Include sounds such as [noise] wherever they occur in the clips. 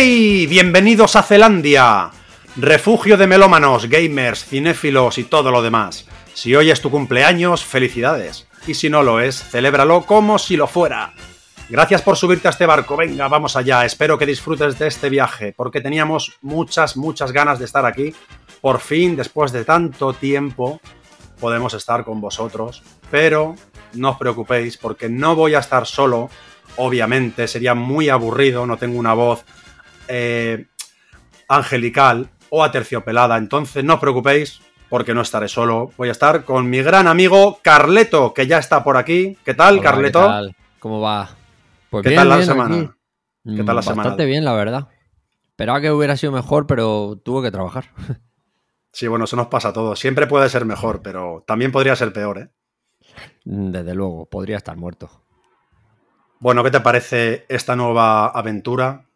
¡Hey! Bienvenidos a Zelandia, refugio de melómanos, gamers, cinéfilos y todo lo demás. Si hoy es tu cumpleaños, felicidades. Y si no lo es, celébralo como si lo fuera. Gracias por subirte a este barco, venga, vamos allá. Espero que disfrutes de este viaje, porque teníamos muchas, muchas ganas de estar aquí. Por fin, después de tanto tiempo, podemos estar con vosotros. Pero no os preocupéis, porque no voy a estar solo obviamente sería muy aburrido, no tengo una voz eh, angelical o aterciopelada, entonces no os preocupéis porque no estaré solo, voy a estar con mi gran amigo Carleto, que ya está por aquí. ¿Qué tal, Carleto? ¿qué tal? ¿Cómo va? Pues ¿Qué tal la semana? ¿Qué tal la semana? Bastante bien, la verdad. Esperaba que hubiera sido mejor, pero tuvo que trabajar. [laughs] Sí, bueno, eso nos pasa a todos. Siempre puede ser mejor, pero también podría ser peor, ¿eh? Desde luego, podría estar muerto. Bueno, ¿qué te parece esta nueva aventura?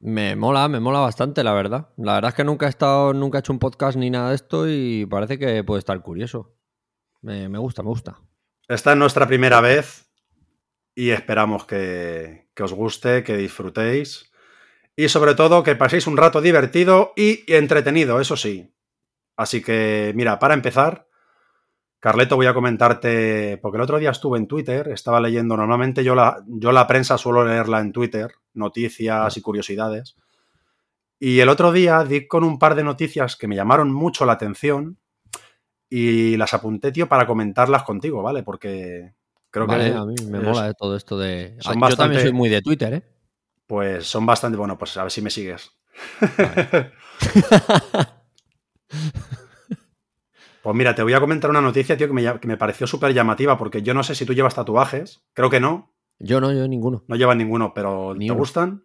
Me mola, me mola bastante, la verdad. La verdad es que nunca he estado, nunca he hecho un podcast ni nada de esto y parece que puede estar curioso. Me, gusta, me gusta. Esta es nuestra primera vez y esperamos que, que os guste, que disfrutéis y sobre todo que paséis un rato divertido y entretenido, eso sí. Así que, mira, para empezar, Carleto, voy a comentarte, porque el otro día estuve en Twitter, estaba leyendo, normalmente yo la, yo la prensa suelo leerla en Twitter, noticias y curiosidades, y el otro día di con un par de noticias que me llamaron mucho la atención y las apunté, tío, para comentarlas contigo, ¿vale? Porque creo que... a mí me mola de todo esto de... Yo también soy muy de Twitter, ¿eh? Pues son bastante... Bueno, pues a ver si me sigues. [laughs] [laughs] Pues mira, te voy a comentar una noticia, tío, que me, pareció súper llamativa, porque yo no sé si tú llevas tatuajes. Creo que no. Yo no, yo ninguno. No llevas ninguno, pero ¿te gustan?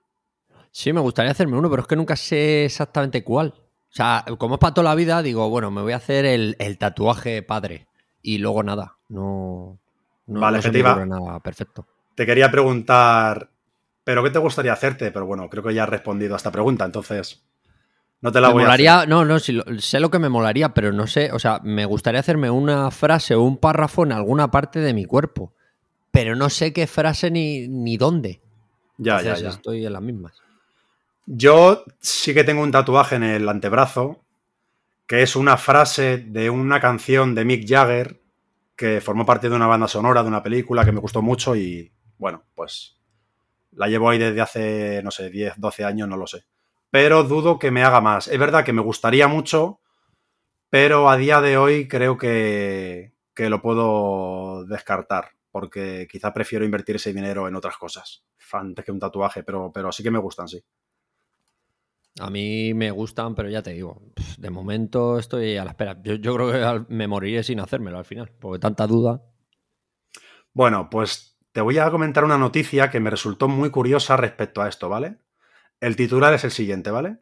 Sí, me gustaría hacerme uno, pero es que nunca sé exactamente cuál. O sea, como es para toda la vida, digo, bueno, me voy a hacer el, tatuaje padre. Y luego nada. No. no vale, no iba. Nada perfecto. Te quería preguntar. ¿Pero qué te gustaría hacerte? Pero bueno, creo que ya has respondido a esta pregunta, entonces. No te la voy a hacer. No, no, sé lo que me molaría, pero no sé, o sea, me gustaría hacerme una frase o un párrafo en alguna parte de mi cuerpo, pero no sé qué frase ni, ni dónde. Ya, ya, ya. Estoy en las mismas. Yo sí que tengo un tatuaje en el antebrazo, que es una frase de una canción de Mick Jagger, que formó parte de una banda sonora de una película que me gustó mucho y, bueno, pues la llevo ahí desde hace, no sé, 10, 12 años, no lo sé pero dudo que me haga más. Es verdad que me gustaría mucho, pero a día de hoy creo que, lo puedo descartar, porque quizá prefiero invertir ese dinero en otras cosas, antes que un tatuaje, pero, pero sí que me gustan, sí. A mí me gustan, pero ya te digo, de momento estoy a la espera. Yo, yo creo que me moriré sin hacérmelo al final, porque tanta duda. Bueno, pues te voy a comentar una noticia que me resultó muy curiosa respecto a esto, ¿vale? El titular es el siguiente, ¿vale?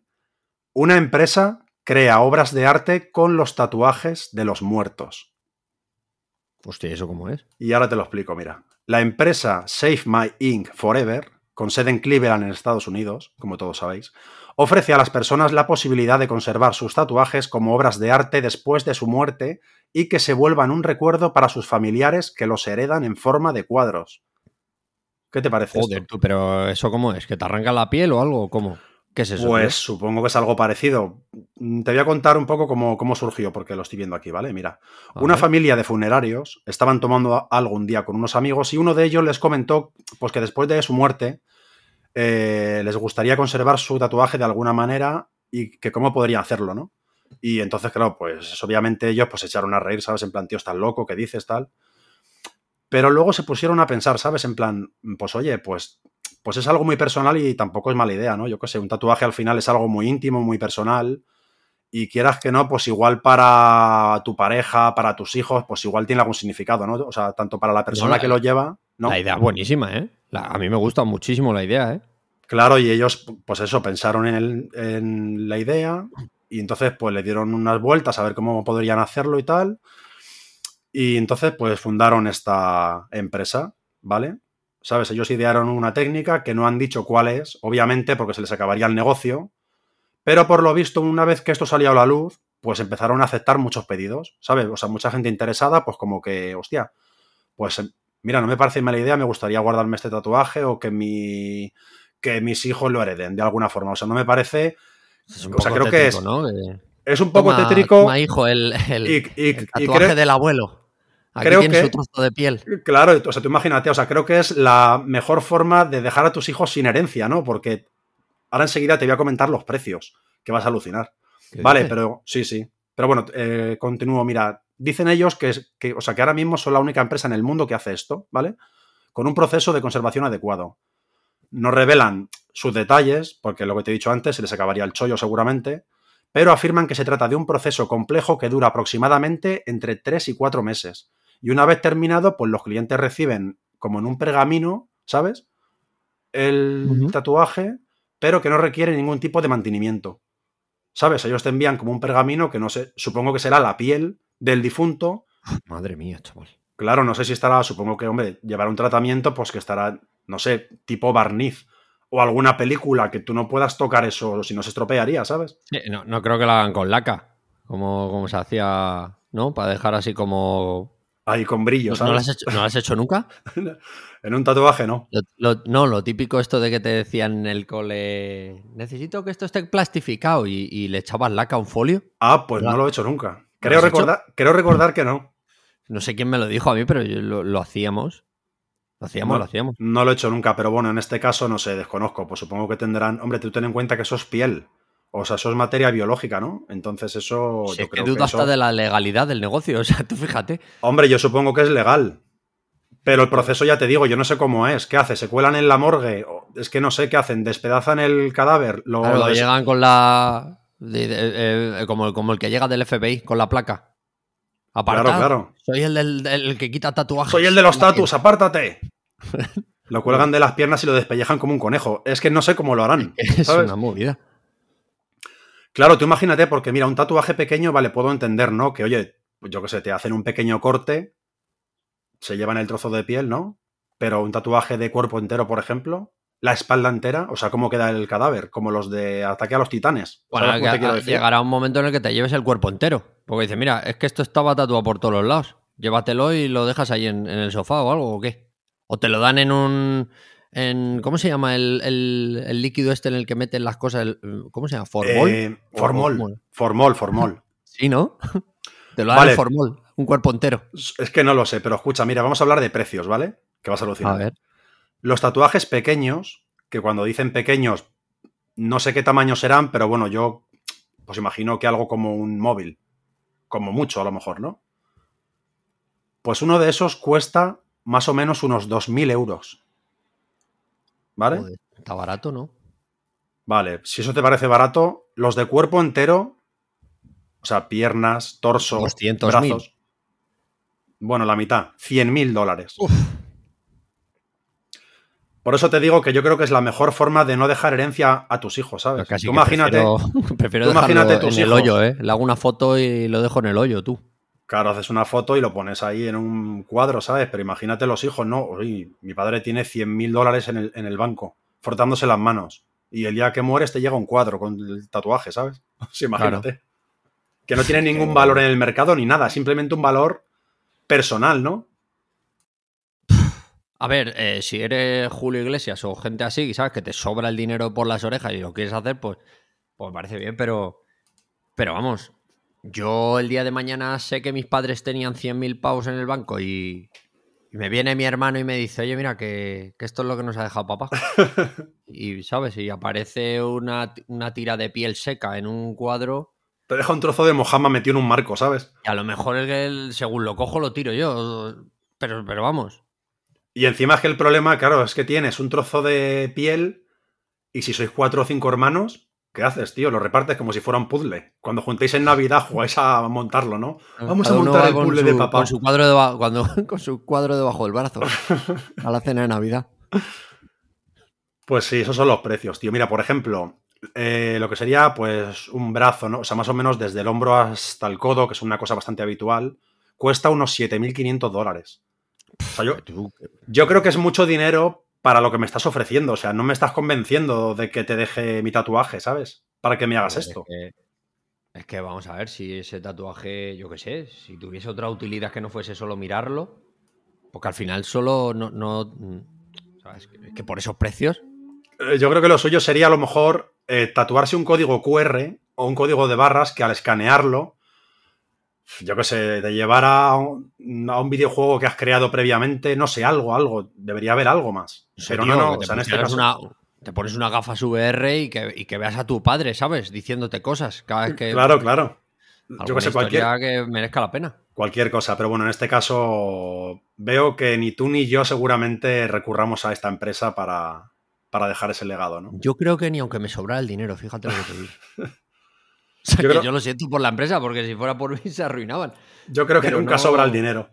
Una empresa crea obras de arte con los tatuajes de los muertos. Hostia, ¿eso cómo es? Y ahora te lo explico, mira. La empresa Save My Ink Forever, con sede en Cleveland en Estados Unidos, como todos sabéis, ofrece a las personas la posibilidad de conservar sus tatuajes como obras de arte después de su muerte y que se vuelvan un recuerdo para sus familiares que los heredan en forma de cuadros. ¿Qué te parece? Joder, tú, pero ¿eso cómo es? ¿Que te arranca la piel o algo? ¿Cómo? ¿Qué es eso? Pues supongo que es algo parecido. Mm, te voy a contar un poco cómo, cómo surgió, porque lo estoy viendo aquí, ¿vale? Mira, una familia de funerarios estaban tomando algo un día con unos amigos y uno de ellos les comentó pues, que después de su muerte eh, les gustaría conservar su tatuaje de alguna manera y que cómo podrían hacerlo, ¿no? Y entonces, claro, pues obviamente ellos pues echaron a reír, ¿sabes? En plan, tío, estás loco, ¿qué dices, tal? Pero luego se pusieron a pensar, ¿sabes? En plan, pues oye, pues, pues es algo muy personal y tampoco es mala idea, ¿no? Yo qué sé, un tatuaje al final es algo muy íntimo, muy personal. Y quieras que no, pues igual para tu pareja, para tus hijos, pues igual tiene algún significado, ¿no? O sea, tanto para la persona que lo lleva, ¿no? La idea es buenísima, ¿eh? a mí me gusta muchísimo la idea, ¿eh? Claro, y ellos, pues eso, pensaron en, en la idea y entonces pues le dieron unas vueltas a ver cómo podrían hacerlo y tal. Y entonces, pues fundaron esta empresa, ¿vale? ¿Sabes? Ellos idearon una técnica que no han dicho cuál es, obviamente, porque se les acabaría el negocio. Pero por lo visto, una vez que esto salió a la luz, pues empezaron a aceptar muchos pedidos, ¿sabes? O sea, mucha gente interesada, pues como que, hostia, pues mira, no me parece mala idea, me gustaría guardarme este tatuaje o que mi que mis hijos lo hereden de alguna forma. O sea, no me parece. Es un O sea, poco creo que tétrico, es- ¿no? Que- Es un poco Toma- tétrico. toma, hijo, el, el- y- y- el y tatuaje creo- del abuelo. Aquí creo que- su trozo de piel. Claro, o sea, tú imagínate, o sea, creo que es la mejor forma de dejar a tus hijos sin herencia, ¿no? Porque ahora enseguida te voy a comentar los precios, que vas a alucinar. ¿Qué Vale, pero sí, sí. Pero bueno, eh, continúo. Mira, dicen ellos que, que, o sea, que ahora mismo son la única empresa en el mundo que hace esto, ¿vale? Con un proceso de conservación adecuado. No revelan sus detalles, porque lo que te he dicho antes, se les acabaría el chollo seguramente, pero afirman que se trata de un proceso complejo que dura aproximadamente entre 3 y 4 meses. Y una vez terminado, pues los clientes reciben como en un pergamino, ¿sabes? El tatuaje, pero que no requiere ningún tipo de mantenimiento. ¿Sabes? Ellos te envían como un pergamino que no sé, supongo que será la piel del difunto. [laughs] Madre mía, chaval. Claro, no sé si estará, supongo que, hombre, llevará un tratamiento, pues que estará, no sé, tipo barniz. O alguna película que tú no puedas tocar eso, si no se estropearía, ¿sabes? No, no creo que lo hagan con laca, como, como se hacía, ¿no? Para dejar así como... Ahí con brillo, ¿No, ¿sabes? lo has hecho, ¿no lo has hecho nunca? [laughs] En un tatuaje no. Lo- lo- no, lo típico esto de que te decían en el cole, necesito que esto esté plastificado y, y le echabas laca a un folio. Ah, pues no lo he hecho nunca. ¿Lo Creo has hecho? recordar, creo recordar que no. No sé quién me lo dijo a mí, pero yo lo, lo hacíamos. Lo hacíamos, No. lo hacíamos. No lo he hecho nunca, pero bueno, en este caso no sé, desconozco. Pues supongo que tendrán. Hombre, tú ten en cuenta que eso es piel. O sea, eso es materia biológica, ¿no? Entonces eso. Si yo es que creo dudo eso- hasta de la legalidad del negocio, [laughs] o sea, tú fíjate. Hombre, yo supongo que es legal. Pero el proceso ya te digo, yo no sé cómo es. ¿Qué hace? ¿Se cuelan en la morgue? Es que no sé qué hacen. ¿Despedazan el cadáver? Lo, Claro, lo des- llegan con la... de- de- eh, como, como el que llega del FBI, con la placa. Apartado. Claro, claro. Soy el del, del que quita tatuajes. Soy el de los tatus, apártate. [laughs] Lo cuelgan de las piernas y lo despellejan como un conejo. Es que no sé cómo lo harán. Es ¿sabes? una movida. Claro, tú imagínate, porque mira, un tatuaje pequeño, vale, puedo entender, ¿no? Que oye, pues yo qué sé, te hacen un pequeño corte, se llevan el trozo de piel, ¿no? Pero un tatuaje de cuerpo entero, por ejemplo, la espalda entera, o sea, cómo queda el cadáver, como los de Ataque a los Titanes. Bueno, ¿Sabes cómo que- a- decir? llegará un momento en el que te lleves el cuerpo entero. Porque dices, mira, es que esto estaba tatuado por todos los lados. Llévatelo y lo dejas ahí en, en el sofá o algo, ¿o qué? O te lo dan en un... En, ¿Cómo se llama el, el- el líquido este en el que meten las cosas? El- ¿Cómo se llama? ¿Formol? Eh, ¿O- formol, formol, formol. [laughs] Sí, ¿no? [laughs] Te lo Vale. formol, un cuerpo entero. Es que no lo sé, pero escucha, mira, vamos a hablar de precios, ¿vale? Que vas a A alucinar. ver. Los tatuajes pequeños, que cuando dicen pequeños, no sé qué tamaño serán, pero bueno, yo pues imagino que algo como un móvil, como mucho a lo mejor, ¿no? Pues uno de esos cuesta más o menos unos 2.000 euros. ¿Vale? Joder, está barato, ¿no? Vale, si eso te parece barato, los de cuerpo entero, o sea, piernas, torso, 200.000. brazos. Bueno, la mitad, 100.000 dólares. Uf. Por eso te digo que yo creo que es la mejor forma de no dejar herencia a tus hijos, ¿sabes? Casi Tú imagínate, Prefiero, [laughs] prefiero tú dejarlo imagínate tus en el hoyo, ¿eh? Le hago una foto y lo dejo en el hoyo, tú. Claro, haces una foto y lo pones ahí en un cuadro, ¿sabes? Pero imagínate los hijos, no, Uy, mi padre tiene 100.000 dólares en el, en el banco, frotándose las manos. Y el día que mueres te llega un cuadro con el tatuaje, ¿sabes? [laughs] Sí, imagínate. Que no tiene ningún valor en el mercado ni nada, simplemente un valor personal, ¿no? A ver, eh, si eres Julio Iglesias o gente así, ¿sabes? Que te sobra el dinero por las orejas y lo quieres hacer, pues, pues me parece bien, pero. Pero vamos, yo el día de mañana sé que mis padres tenían 100.000 pavos en el banco y, y me viene mi hermano y me dice, oye, mira, que, que esto es lo que nos ha dejado papá. [laughs] y, ¿sabes? Y aparece una, una tira de piel seca en un cuadro Te deja un trozo de mojama metido en un marco, ¿sabes? y a lo mejor el, el- según lo cojo lo tiro yo. Pero, pero vamos. Y encima es que el problema, claro, es que tienes un trozo de piel y si sois cuatro o cinco hermanos, ¿qué haces, tío? Lo repartes como si fuera un puzzle. Cuando juntéis en Navidad jugáis a montarlo, ¿no? Vamos a Cada montar el puzzle su- de papá. Con su cuadro, cuando, [laughs] con su cuadro debajo del brazo. a la cena de Navidad. Pues sí, esos son los precios, tío. Mira, por ejemplo, eh, lo que sería, pues, un brazo, ¿no? O sea, más o menos desde el hombro hasta el codo, que es una cosa bastante habitual, cuesta unos 7.500 dólares. O sea, yo, Tú, yo creo que es mucho dinero para lo que me estás ofreciendo. O sea, no me estás convenciendo de que te deje mi tatuaje, ¿sabes? Para que me hagas es esto. que- es que vamos a ver si ese tatuaje, yo qué sé, si tuviese otra utilidad que no fuese solo mirarlo, porque al final solo no. no ¿sabes? Es que por esos precios. Eh, Yo creo que lo suyo sería a lo mejor eh, tatuarse un código QR o un código de barras que al escanearlo, yo qué sé, te llevara a un, a un videojuego que has creado previamente, no sé, algo, algo. Debería haber algo más. Pero no, Tío, no, o te sea, en este caso. una- te pones una gafas VR y que, y que veas a tu padre, ¿sabes? Diciéndote cosas cada vez que. Claro, claro. Yo que sé, cualquier, que merezca la pena. cualquier cosa. Pero bueno, en este caso veo que ni tú ni yo seguramente recurramos a esta empresa para, para dejar ese legado, ¿no? Yo creo que ni aunque me sobrara el dinero, fíjate lo que te digo. [laughs] O sea, Yo que creo- yo lo siento por la empresa, porque si fuera por mí [laughs] se arruinaban. Yo creo que Pero nunca no- sobra el dinero.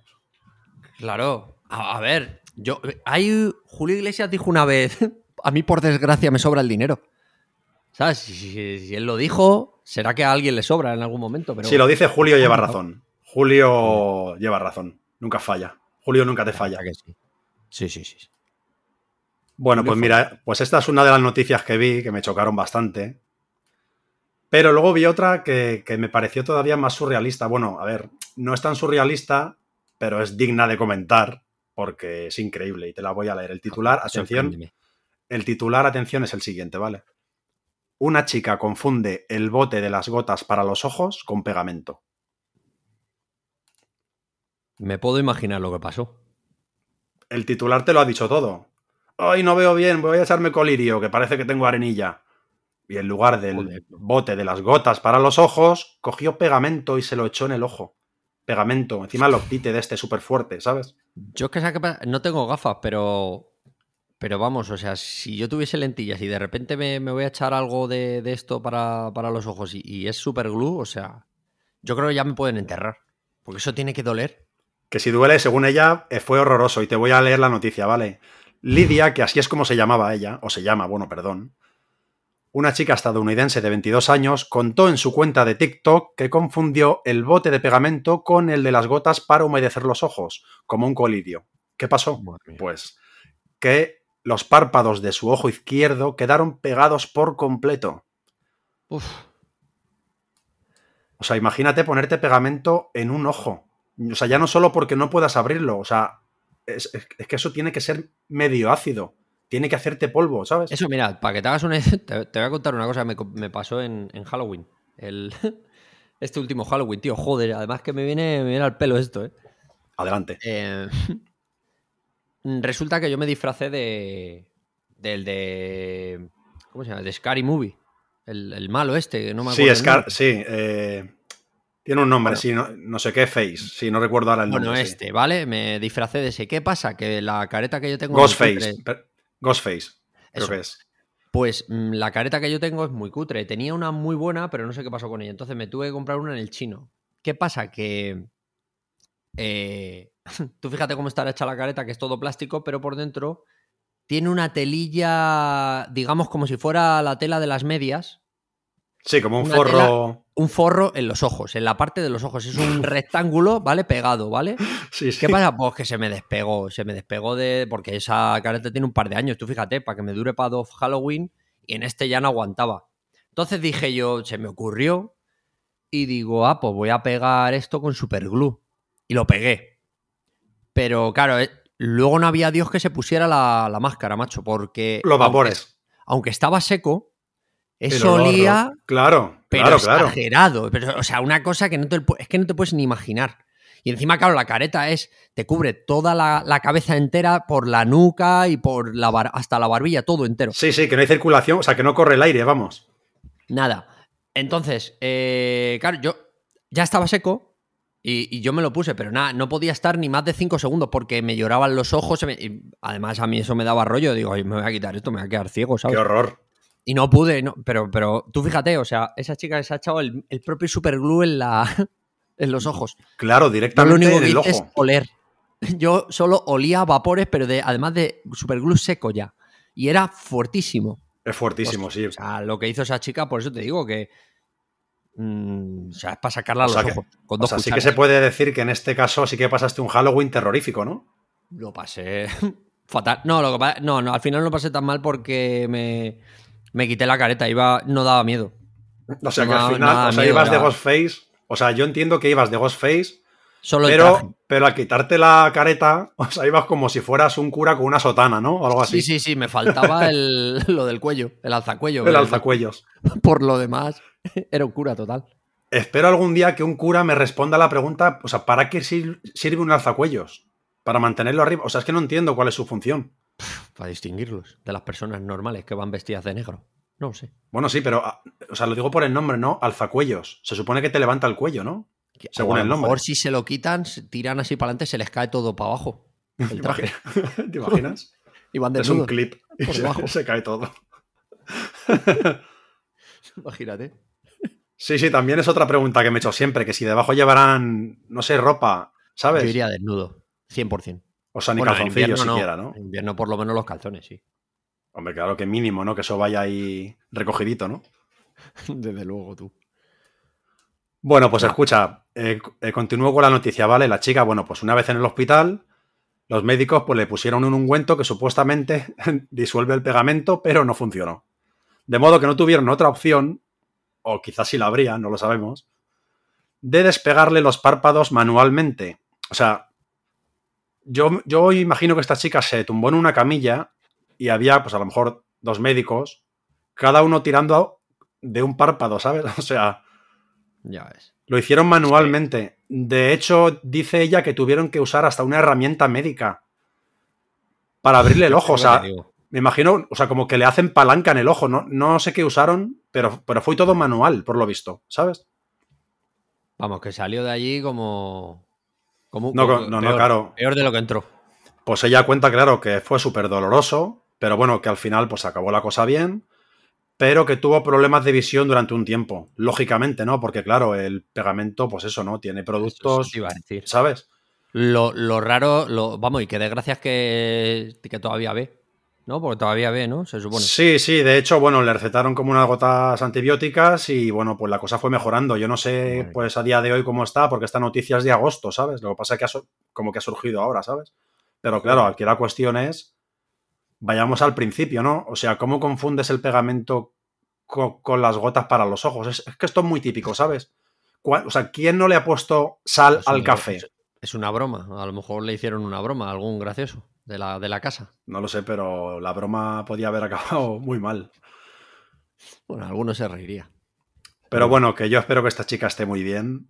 Claro. A, a ver, yo. Hay. Julio Iglesias dijo una vez. [laughs] A mí, por desgracia, me sobra el dinero. ¿Sabes? Si, si- si él lo dijo, será que a alguien le sobra en algún momento. Pero... Si lo dice Julio, [laughs] lleva razón. Julio lleva razón. Nunca falla. Julio nunca te falla. que sí. Sí, sí, sí. Bueno, pues mira, pues esta es una de las noticias que vi que me chocaron bastante. Pero luego vi otra que, que me pareció todavía más surrealista. Bueno, a ver, no es tan surrealista, pero es digna de comentar porque es increíble y te la voy a leer. El titular, atención, el titular, atención, es el siguiente, ¿vale? Una chica confunde el bote de las gotas para los ojos con pegamento. Me puedo imaginar lo que pasó. El titular te lo ha dicho todo. Ay, no veo bien, voy a echarme colirio, que parece que tengo arenilla. Y en lugar del Joder. bote de las gotas para los ojos, cogió pegamento y se lo echó en el ojo. Pegamento, encima lo quite de este súper fuerte, ¿sabes? Yo es que no tengo gafas, pero. Pero vamos, o sea, si yo tuviese lentillas y de repente me, me voy a echar algo de, de esto para, para los ojos y, y es super glue, o sea, yo creo que ya me pueden enterrar. Porque eso tiene que doler. Que si duele, según ella, eh, fue horroroso. Y te voy a leer la noticia, ¿vale? Lidia, que así es como se llamaba ella, o se llama, bueno, perdón. Una chica estadounidense de 22 años contó en su cuenta de TikTok que confundió el bote de pegamento con el de las gotas para humedecer los ojos, como un colirio. ¿Qué pasó? Pues que los párpados de su ojo izquierdo quedaron pegados por completo. Uf, O sea, imagínate ponerte pegamento en un ojo. O sea, ya no solo porque no puedas abrirlo, o sea, es, es- es que eso tiene que ser medio ácido. Tiene que hacerte polvo, ¿sabes? Eso, mira, para que te hagas una. [laughs] Te, te voy a contar una cosa que me, pasó en, en Halloween. El, [laughs] este último Halloween, tío. Joder, además que me viene, me viene al pelo esto, ¿eh? Adelante. Eh, [laughs] resulta que yo me disfracé de. Del de. ¿Cómo se llama? De Scary Movie. El, el malo este, no me Sí, acuerdo. el Scar, nombre. sí. eh, tiene un nombre, Bueno. sí, no, no sé qué face. Sí, no recuerdo ahora el Bueno, nombre. sí. este, ¿vale? Me disfracé de ese. ¿Qué pasa? Que la careta que yo tengo. Ghostface. Ghostface, creo Eso. que es. Pues mm, la careta que yo tengo es muy cutre. Tenía una muy buena, pero no sé qué pasó con ella. Entonces me tuve que comprar una en el chino. ¿Qué pasa? Que. eh, [laughs] tú fíjate cómo está hecha la careta, que es todo plástico, pero por dentro tiene una telilla, digamos, como si fuera la tela de las medias. Sí, como un Una forro. Un forro en los ojos, en la parte de los ojos. Es un [laughs] rectángulo, ¿vale? Pegado, ¿vale? Sí, sí. ¿Qué pasa? Pues que se me despegó, se me despegó de... Porque esa careta tiene un par de años, tú fíjate, para que me dure para dos Halloween y en este ya no aguantaba. Entonces dije yo, se me ocurrió y digo, ah, pues voy a pegar esto con superglue. Y lo pegué. Pero claro, eh, luego no había Dios que se pusiera la, la máscara, macho, porque... Los vapores. Aunque, aunque estaba seco, eso olía... Claro, Pero claro, claro. exagerado. Pero, o sea, una cosa que no te, es que no te puedes ni imaginar. Y encima, claro, la careta es, te cubre toda la, la cabeza entera por la nuca y por la bar- hasta la barbilla, todo entero. Sí, sí, que no hay circulación, o sea, que no corre el aire, vamos. Nada. Entonces, eh, claro, yo ya estaba seco y, y yo me lo puse, pero nada, no podía estar ni más de 5 segundos porque me lloraban los ojos. me- y además, a mí eso me daba rollo. Digo, "Ay, me voy a quitar esto, me voy a quedar ciego, ¿sabes? Qué horror. Y no pude, no, pero, pero tú fíjate, o sea, esa chica se ha echado el, el propio superglue en, la, [laughs] en los ojos. Claro, Yo lo directamente único en que hice es ojo. oler. [laughs] Yo solo olía vapores, pero de, además de superglue seco ya. Y era fuertísimo. Es fuertísimo, sí. O sea, lo que hizo esa chica, por eso te digo que. mm, o sea, es para sacarla a O los sea que- ojos. Con O dos sea, sí que se puede decir que en este caso sí que pasaste un Halloween terrorífico, ¿no? Lo pasé [laughs] fatal. No, lo que no, no, al final no pasé tan mal porque me, me quité la careta. Iba, no daba miedo. O sea, que al final, nada, o sea, miedo, ibas de ya. Ghostface. O sea, yo entiendo que ibas de Ghostface Solo. Pero, pero al quitarte la careta, [laughs] o sea, ibas como si fueras un cura con una sotana, ¿no? O algo así. Sí, sí, sí, me faltaba [laughs] el, lo del cuello, el alzacuello. El alzacuellos. [laughs] Por lo demás, era un cura total. Espero algún día que un cura me responda la pregunta, o sea, ¿para qué sir- sirve un alzacuellos? Para mantenerlo arriba. O sea, es que no entiendo cuál es su función. Para distinguirlos de las personas normales que van vestidas de negro. No sé. Bueno, sí, pero, ah, o sea, lo digo por el nombre, ¿no? Alzacuellos. Se supone que te levanta el cuello, ¿no? Según o a el lo nombre. mejor si se lo quitan, tiran así para adelante, se les cae todo para abajo. [laughs] El traje. ¿Te imaginas? [laughs] Y van es un clip y por [laughs] se, debajo. se cae todo. Imagínate. Sí, sí, también es otra pregunta que me he hecho siempre, que si debajo llevarán, no sé, ropa, ¿sabes? Yo iría desnudo. 100%. O sea, ni Bueno, en calzoncillos siquiera, ¿no? En invierno por lo menos los calzones, sí. Hombre, claro que mínimo, ¿no? Que eso vaya ahí recogidito, ¿no? [laughs] Desde luego, tú. Bueno, pues escucha, eh, eh, continúo con la noticia, ¿vale? La chica, bueno, pues una vez en el hospital, los médicos pues le pusieron un ungüento que supuestamente [laughs] disuelve el pegamento, pero no funcionó. De modo que no tuvieron otra opción, o quizás sí la habría, no lo sabemos, de despegarle los párpados manualmente. O sea, yo, yo imagino que esta chica se tumbó en una camilla y había, pues a lo mejor, dos médicos, cada uno tirando de un párpado, ¿sabes? [laughs] O sea, Ya ves. lo hicieron manualmente. De hecho, dice ella que tuvieron que usar hasta una herramienta médica para abrirle el ojo. O sea, me imagino, o sea, como que le hacen palanca en el ojo. No, no sé qué usaron, pero, pero fue todo manual, por lo visto, ¿sabes? Vamos, que salió de allí como. Como No, como- no, no, peor, claro. Peor de lo que entró. Pues ella cuenta, claro, que fue súper doloroso, pero bueno, que al final pues acabó la cosa bien, pero que tuvo problemas de visión durante un tiempo. Lógicamente, ¿no? Porque claro, el pegamento, pues eso, ¿no? Tiene productos, iba a decir. ¿sabes? Lo, lo raro, lo, vamos, y que desgracia es que, que todavía ve. ¿No? Porque todavía ve, ¿no? Se supone. Sí, sí, de hecho, bueno, le recetaron como unas gotas antibióticas y bueno, pues la cosa fue mejorando. Yo no sé, Vale. pues a día de hoy cómo está, porque esta noticia es de agosto, ¿sabes? Lo que pasa es que ha, como que ha surgido ahora, ¿sabes? Pero claro, aquí la cuestión es, vayamos al principio, ¿no? O sea, ¿cómo confundes el pegamento co- con las gotas para los ojos? Es, es que esto es muy típico, ¿sabes? ¿Cuál- O sea, ¿quién no le ha puesto sal Es al café? Es, es una broma. A lo mejor le hicieron una broma algún gracioso de la, de la casa. No lo sé, pero la broma podía haber acabado [laughs] muy mal. Bueno, alguno se reiría. Pero bueno, que yo espero que esta chica esté muy bien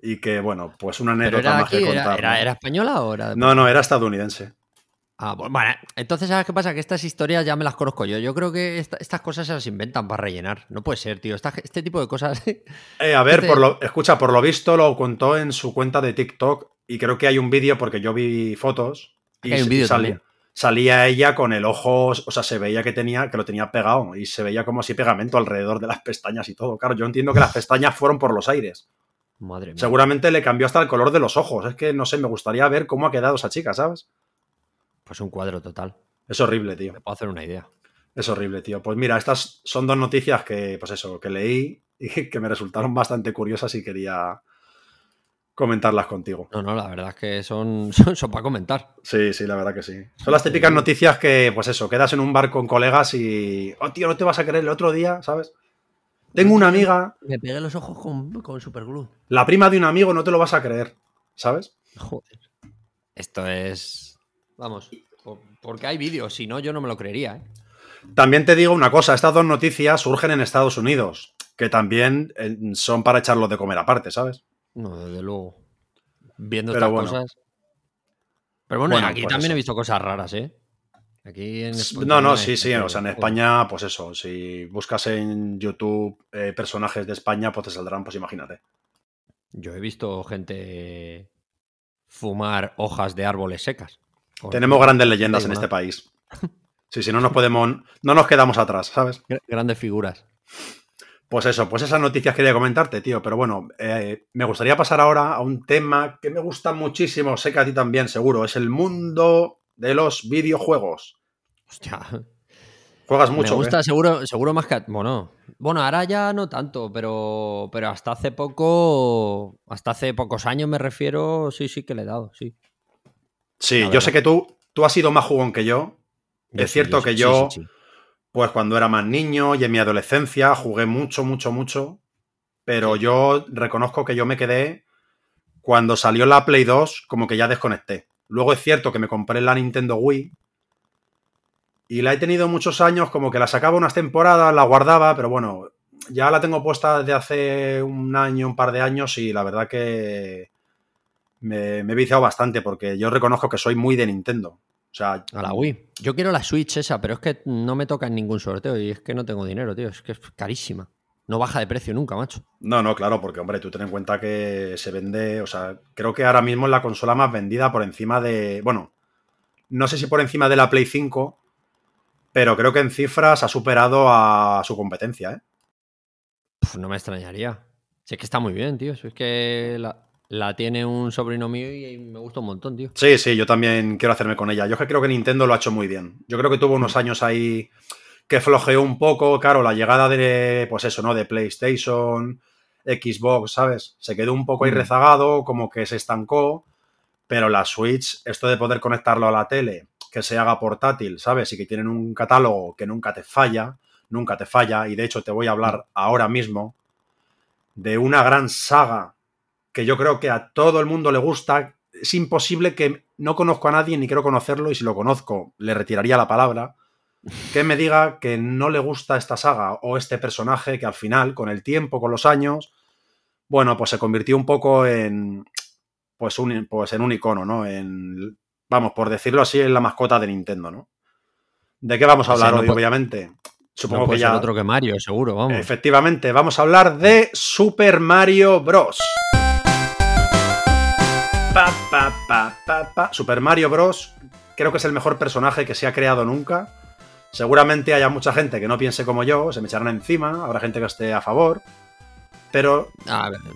y que, bueno, pues una ¿Pero anécdota era más que contar. era- ¿no? era española o era No, no, era estadounidense. Ah, bu- bueno, entonces, ¿sabes qué pasa? Que estas historias ya me las conozco yo. Yo creo que esta- estas cosas se las inventan para rellenar. No puede ser, tío. Esta- este tipo de cosas. [laughs] Eh, a ver, Este- por lo, escucha, por lo visto lo contó en su cuenta de TikTok y creo que hay un vídeo porque yo vi fotos y, Hay un vídeo salía, también. salía ella con el ojo, o sea, se veía que tenía que lo tenía pegado y se veía como así pegamento alrededor de las pestañas y todo. Claro, yo entiendo que las pestañas fueron por los aires. Madre mía. Seguramente le cambió hasta el color de los ojos. Es que no sé, me gustaría ver cómo ha quedado esa chica, ¿sabes? Pues un cuadro total. Es horrible, tío. Me puedo hacer una idea. Es horrible, tío. Pues mira, estas son dos noticias que, pues eso, que leí y [laughs] que me resultaron bastante curiosas y quería comentarlas contigo. No, no, la verdad es que son, [laughs] son, son para comentar. Sí, sí, la verdad que sí. Son las típicas noticias que, pues eso, quedas en un bar con colegas y, oh, tío, no te vas a creer el otro día, ¿sabes? Tengo una amiga, Me pegué los ojos con, con superglue. la prima de un amigo, no te lo vas a creer, ¿sabes? Joder. Esto es. Vamos. por- Porque hay vídeos, si no, yo no me lo creería, ¿eh? También te digo una cosa, estas dos noticias surgen en Estados Unidos, que también eh, son para echarlos de comer aparte, ¿sabes? No, desde luego. Viendo Pero estas bueno. cosas. Pero bueno, Bueno, aquí pues también eso. he visto cosas raras, ¿eh? Aquí en Espa- No, no, sí, sí, o sea, en. España, pues eso, si buscas en YouTube eh, personajes de España, pues te saldrán, pues imagínate. Yo he visto gente fumar hojas de árboles secas. Tenemos grandes leyendas en este país. [laughs] Sí, si no nos podemos, no nos quedamos atrás, ¿sabes? Gra- Grandes figuras. Pues eso, pues esas noticias quería comentarte, tío. Pero bueno, eh, me gustaría pasar ahora a un tema que me gusta muchísimo, sé que a ti también, seguro. Es el mundo de los videojuegos. Hostia. Juegas mucho. me gusta, seguro, seguro más que. a- Bueno, bueno, ahora ya no tanto, pero, pero hasta hace poco. Hasta hace pocos años me refiero. Sí, sí que le he dado, sí. Sí, yo sé que tú, tú has sido más jugón que yo. Yo es sí, cierto que yo, sí, sí. Pues cuando era más niño y en mi adolescencia, jugué mucho, mucho, mucho. Pero yo reconozco que yo me quedé cuando salió la Play 2, como que ya desconecté. Luego es cierto que me compré la Nintendo Wii y la he tenido muchos años, como que la sacaba unas temporadas, la guardaba, pero bueno, ya la tengo puesta desde hace un año, un par de años y la verdad que me, me he viciado bastante porque yo reconozco que soy muy de Nintendo. O sea, A la Wii. Yo quiero la Switch esa, pero es que no me toca en ningún sorteo y es que no tengo dinero, tío. Es que es carísima. No baja de precio nunca, macho. No, no, claro, porque hombre, tú ten en cuenta que se vende, o sea, creo que ahora mismo es la consola más vendida por encima de, bueno, no sé si por encima de la Play 5, pero creo que en cifras ha superado a su competencia, ¿eh? Puf, no me extrañaría. Si es que está muy bien, tío. Si es que la, la tiene un sobrino mío y me gusta un montón, tío. Sí, sí, yo también quiero hacerme con ella. Yo creo que Nintendo lo ha hecho muy bien. Yo creo que tuvo unos años ahí que flojeó un poco, claro, la llegada de, pues eso, ¿no? De PlayStation, Xbox, ¿sabes? Se quedó un poco ahí Mm. rezagado, como que se estancó, pero la Switch, esto de poder conectarlo a la tele, que se haga portátil, ¿sabes? Y que tienen un catálogo que nunca te falla, nunca te falla, y de hecho te voy a hablar ahora mismo de una gran saga que yo creo que a todo el mundo le gusta. Es imposible que no conozco a nadie ni quiero conocerlo, y si lo conozco, le retiraría la palabra que me diga que no le gusta esta saga o este personaje que al final, con el tiempo, con los años, bueno, pues se convirtió un poco en, pues, un, pues en un icono, ¿no? En, vamos, por decirlo así, en la mascota de Nintendo, ¿no? ¿De qué vamos a O sea, hablar no hoy, obviamente? Supongo no puede que ya... ser otro que Mario, seguro, vamos. Efectivamente, vamos a hablar de Super Mario Bros. Pa, pa, pa, pa, pa. Super Mario Bros. Creo que es el mejor personaje que se ha creado nunca. Seguramente haya mucha gente que no piense como yo, se me echarán encima, habrá gente que esté a favor. Pero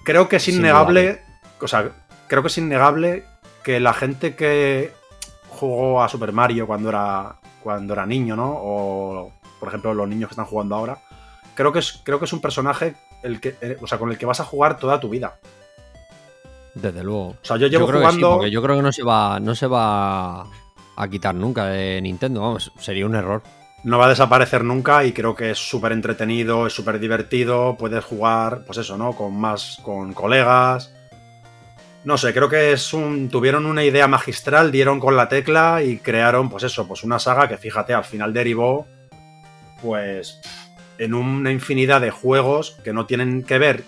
creo que es innegable. O sea, creo que es innegable que la gente que jugó a Super Mario cuando era, cuando era niño, ¿no? O, por ejemplo, los niños que están jugando ahora. Creo que es, creo que es un personaje el que, eh, o sea, con el que vas a jugar toda tu vida. Desde luego. O sea, yo llevo creo que sí, jugando. porque yo creo que no se va, no se va a quitar nunca de Nintendo. Vamos, sería un error. no va a desaparecer nunca y creo que es súper entretenido, es súper divertido, puedes jugar, pues eso, ¿no? Con más, con colegas. No sé, creo que es un, tuvieron una idea magistral, dieron con la tecla y crearon, pues eso, pues una saga que fíjate, al final derivó, pues, en una infinidad de juegos que no tienen que ver.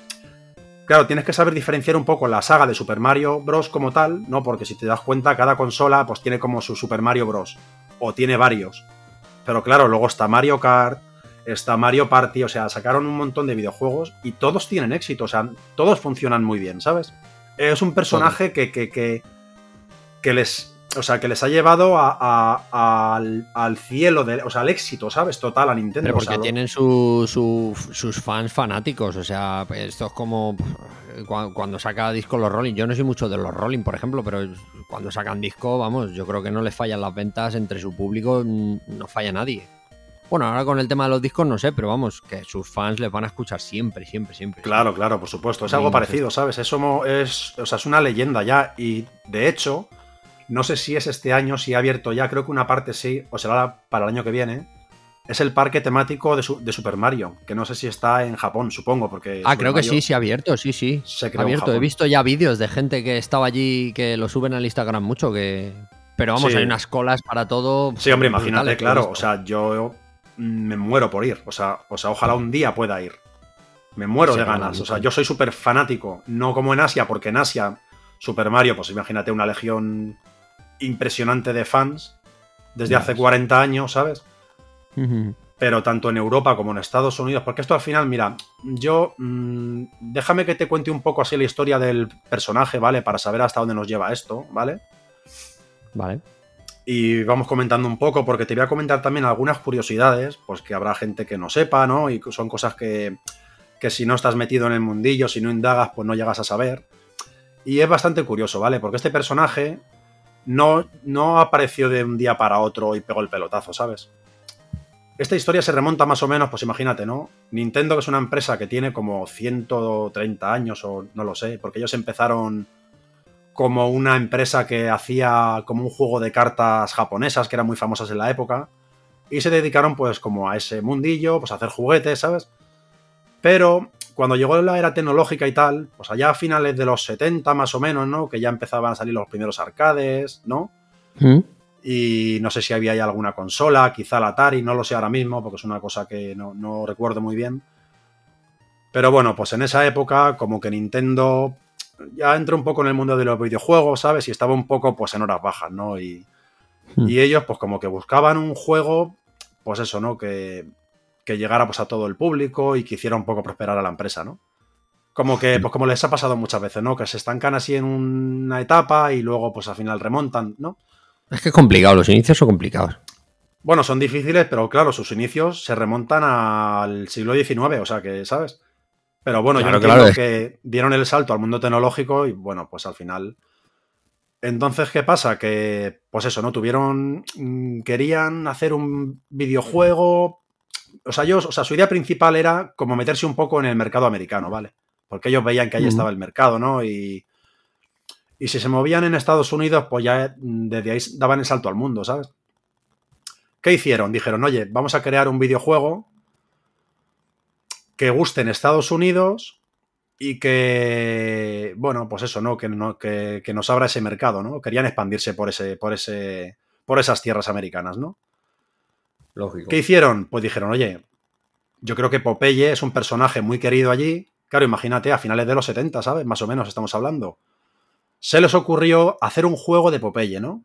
Claro, tienes que saber diferenciar un poco la saga de Super Mario Bros. como tal, ¿no? Porque si te das cuenta, cada consola pues tiene como su Super Mario Bros. O tiene varios. Pero claro, luego está Mario Kart, está Mario Party, o sea, sacaron un montón de videojuegos y todos tienen éxito, o sea, todos funcionan muy bien, ¿sabes? Es un personaje que, que, que, que les. O sea, que les ha llevado a- a- al, al cielo, de, o sea, al éxito, ¿sabes? Total a Nintendo. Pero o porque sea, tienen su- su- sus fans fanáticos. O sea, esto es como pff, cua- cuando saca disco los Rolling. Yo no soy mucho de los Rolling, por ejemplo, pero cuando sacan disco, vamos, yo creo que no les fallan las ventas entre su público, no falla nadie. Bueno, ahora con el tema de los discos no sé, pero vamos, que sus fans les van a escuchar siempre, siempre, siempre. Claro, claro, por supuesto. Es algo parecido, ¿sabes? Eso mo- es, o sea, es una leyenda ya. Y de hecho, no sé si es este año, si ha abierto ya, creo que una parte sí, o será para el año que viene. Es el parque temático de, su- de Super Mario, que no sé si está en Japón, supongo, porque... Ah, Super creo que sí, sí ha abierto, sí, sí. Se creó en abierto. He visto ya vídeos de gente que estaba allí que lo suben al Instagram mucho, que. Pero vamos, Sí. hay unas colas para todo. Sí, hombre, imagínate, claro. O sea, yo me muero por ir. O sea, o sea, ojalá un día pueda ir. Me muero Sí, de ganas. O sea, yo soy súper fanático. No como en Asia, porque en Asia, Super Mario, pues imagínate una legión impresionante de fans desde hace ves. 40 años, ¿sabes? Pero tanto en Europa como en Estados Unidos, porque esto al final, mira, yo mm, déjame que te cuente un poco así la historia del personaje, ¿vale? Para saber hasta dónde nos lleva esto, ¿vale? Vale. Y vamos comentando un poco, porque te voy a comentar también algunas curiosidades, pues que habrá gente que no sepa, ¿no? Y son cosas que, que si no estás metido en el mundillo, si no indagas, pues no llegas a saber. Y es bastante curioso, ¿vale? Porque este personaje no, no apareció de un día para otro y pegó el pelotazo, ¿sabes? Esta historia se remonta más o menos, pues imagínate, ¿no? Nintendo, que es una empresa que tiene como 130 años o no lo sé, porque ellos empezaron como una empresa que hacía como un juego de cartas japonesas que eran muy famosas en la época y se dedicaron pues como a ese mundillo, pues a hacer juguetes, ¿sabes? Pero cuando llegó la era tecnológica y tal, pues allá a finales de los 70 más o menos, ¿no? Que ya empezaban a salir los primeros arcades, ¿no? ¿Mm? Y no sé si había ya alguna consola, quizá la Atari, no lo sé ahora mismo, porque es una cosa que no, no recuerdo muy bien. Pero bueno, pues en esa época, como que Nintendo ya entró un poco en el mundo de los videojuegos, ¿sabes? Y estaba un poco, pues, en horas bajas, ¿no? Y, Hmm. y ellos, pues, como que buscaban un juego, pues eso, ¿no? Que, que llegara, pues, a todo el público y que hiciera un poco prosperar a la empresa, ¿no? Como que, pues, como les ha pasado muchas veces, ¿no? Que se estancan así en una etapa y luego, pues, al final remontan, ¿no? Es que es complicado, los inicios son complicados. Bueno, son difíciles, pero claro, sus inicios se remontan al siglo XIX, o sea que, ¿sabes? Pero bueno, Claro, yo claro, es- que dieron el salto al mundo tecnológico y bueno, pues al final. Entonces, ¿qué pasa? Que, pues eso, ¿no? Tuvieron. mm, Querían hacer un videojuego. O sea, ellos, o sea, su idea principal era como meterse un poco en el mercado americano, ¿vale? Porque ellos veían que ahí estaba el mercado, ¿no? Y. Y si se movían en Estados Unidos, pues ya desde ahí daban el salto al mundo, ¿sabes? ¿Qué hicieron? Dijeron, oye, vamos a crear un videojuego que guste en Estados Unidos y que, bueno, pues eso, ¿no? Que, no, que, que nos abra ese mercado, ¿no? Querían expandirse por, ese, por, ese, por esas tierras americanas, ¿no? Lógico. ¿Qué hicieron? Pues dijeron, oye, yo creo que Popeye es un personaje muy querido allí. Claro, imagínate, a finales de los 70, ¿sabes? Más o menos estamos hablando. Se les ocurrió hacer un juego de Popeye, ¿no?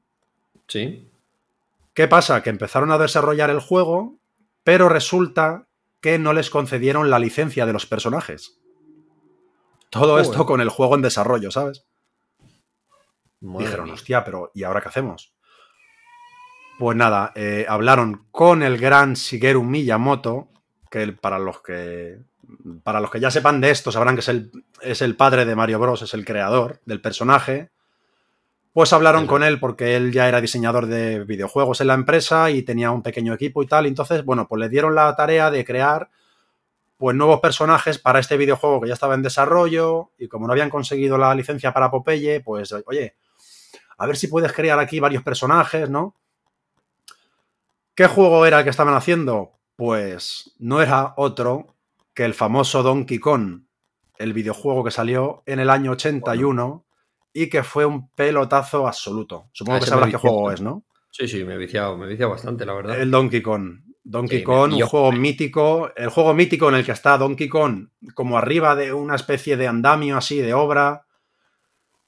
Sí. ¿Qué pasa? Que empezaron a desarrollar el juego, pero resulta que no les concedieron la licencia de los personajes. Todo esto con el juego en desarrollo, ¿sabes? Madre Dijeron, hostia, pero ¿y ahora qué hacemos? Pues nada, eh, hablaron con el gran Shigeru Miyamoto, que el- para los que para los que ya sepan de esto sabrán que es el, es el padre de Mario Bros, es el creador del personaje. Pues hablaron con él porque él ya era diseñador de videojuegos en la empresa y tenía un pequeño equipo y tal. Entonces, bueno, pues le dieron la tarea de crear pues nuevos personajes para este videojuego que ya estaba en desarrollo y como no habían conseguido la licencia para Popeye, pues oye, a ver si puedes crear aquí varios personajes, ¿no? ¿Qué juego era el que estaban haciendo? Pues no era otro que el famoso Donkey Kong, el videojuego que salió en el año 81 y que fue un pelotazo absoluto. Supongo Ah, que sabrás qué juego es, ¿no? Sí, sí, me he viciado, me he viciado bastante, la verdad. El Donkey Kong. Donkey Sí, Kong, un juego mítico. El juego mítico en el que está Donkey Kong como arriba de una especie de andamio así, de obra,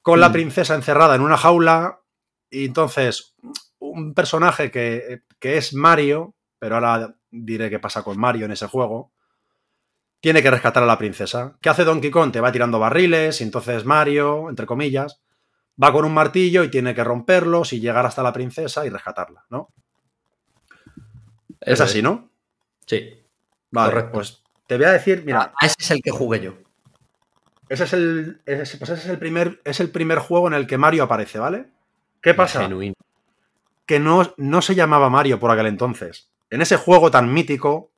con la Mm. princesa encerrada en una jaula. Y entonces, un personaje que, que es Mario, pero ahora diré qué pasa con Mario en ese juego, tiene que rescatar a la princesa. ¿Qué hace Donkey Kong? Te va tirando barriles y entonces Mario, entre comillas, va con un martillo y tiene que romperlos y llegar hasta la princesa y rescatarla, ¿no? Es así, ¿no? Sí. Vale, Correcto. pues te voy a decir, mira, Ah, ese es el que jugué yo. ese es el, ese- pues ese es el primer, es el primer juego en el que Mario aparece, ¿vale? ¿Qué pasa? Genuino. Que no, no se llamaba Mario por aquel entonces. En ese juego tan mítico,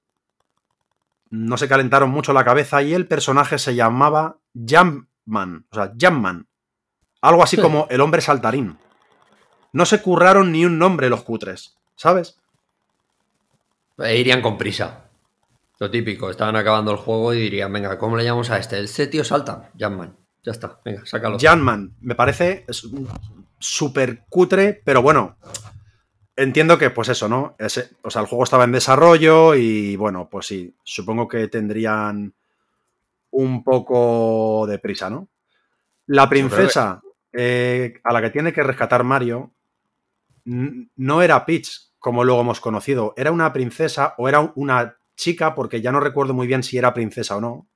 no se calentaron mucho la cabeza y el personaje se llamaba Jumpman, o sea, Jumpman. Algo así Sí. como el hombre saltarín. No se curraron ni un nombre los cutres, ¿sabes? E irían con prisa. Lo típico, estaban acabando el juego y dirían, venga, ¿cómo le llamamos a este? Ese tío salta. Jamman. Ya está, venga, sácalo. Jumpman, me parece súper cutre, pero bueno, entiendo que pues eso, ¿no? Ese- o sea, el juego estaba en desarrollo y bueno, pues sí, supongo que tendrían un poco de prisa, ¿no? La princesa eh, a la que tiene que rescatar Mario no era Peach, como luego hemos conocido, era una princesa o era una chica, porque ya no recuerdo muy bien si era princesa o no.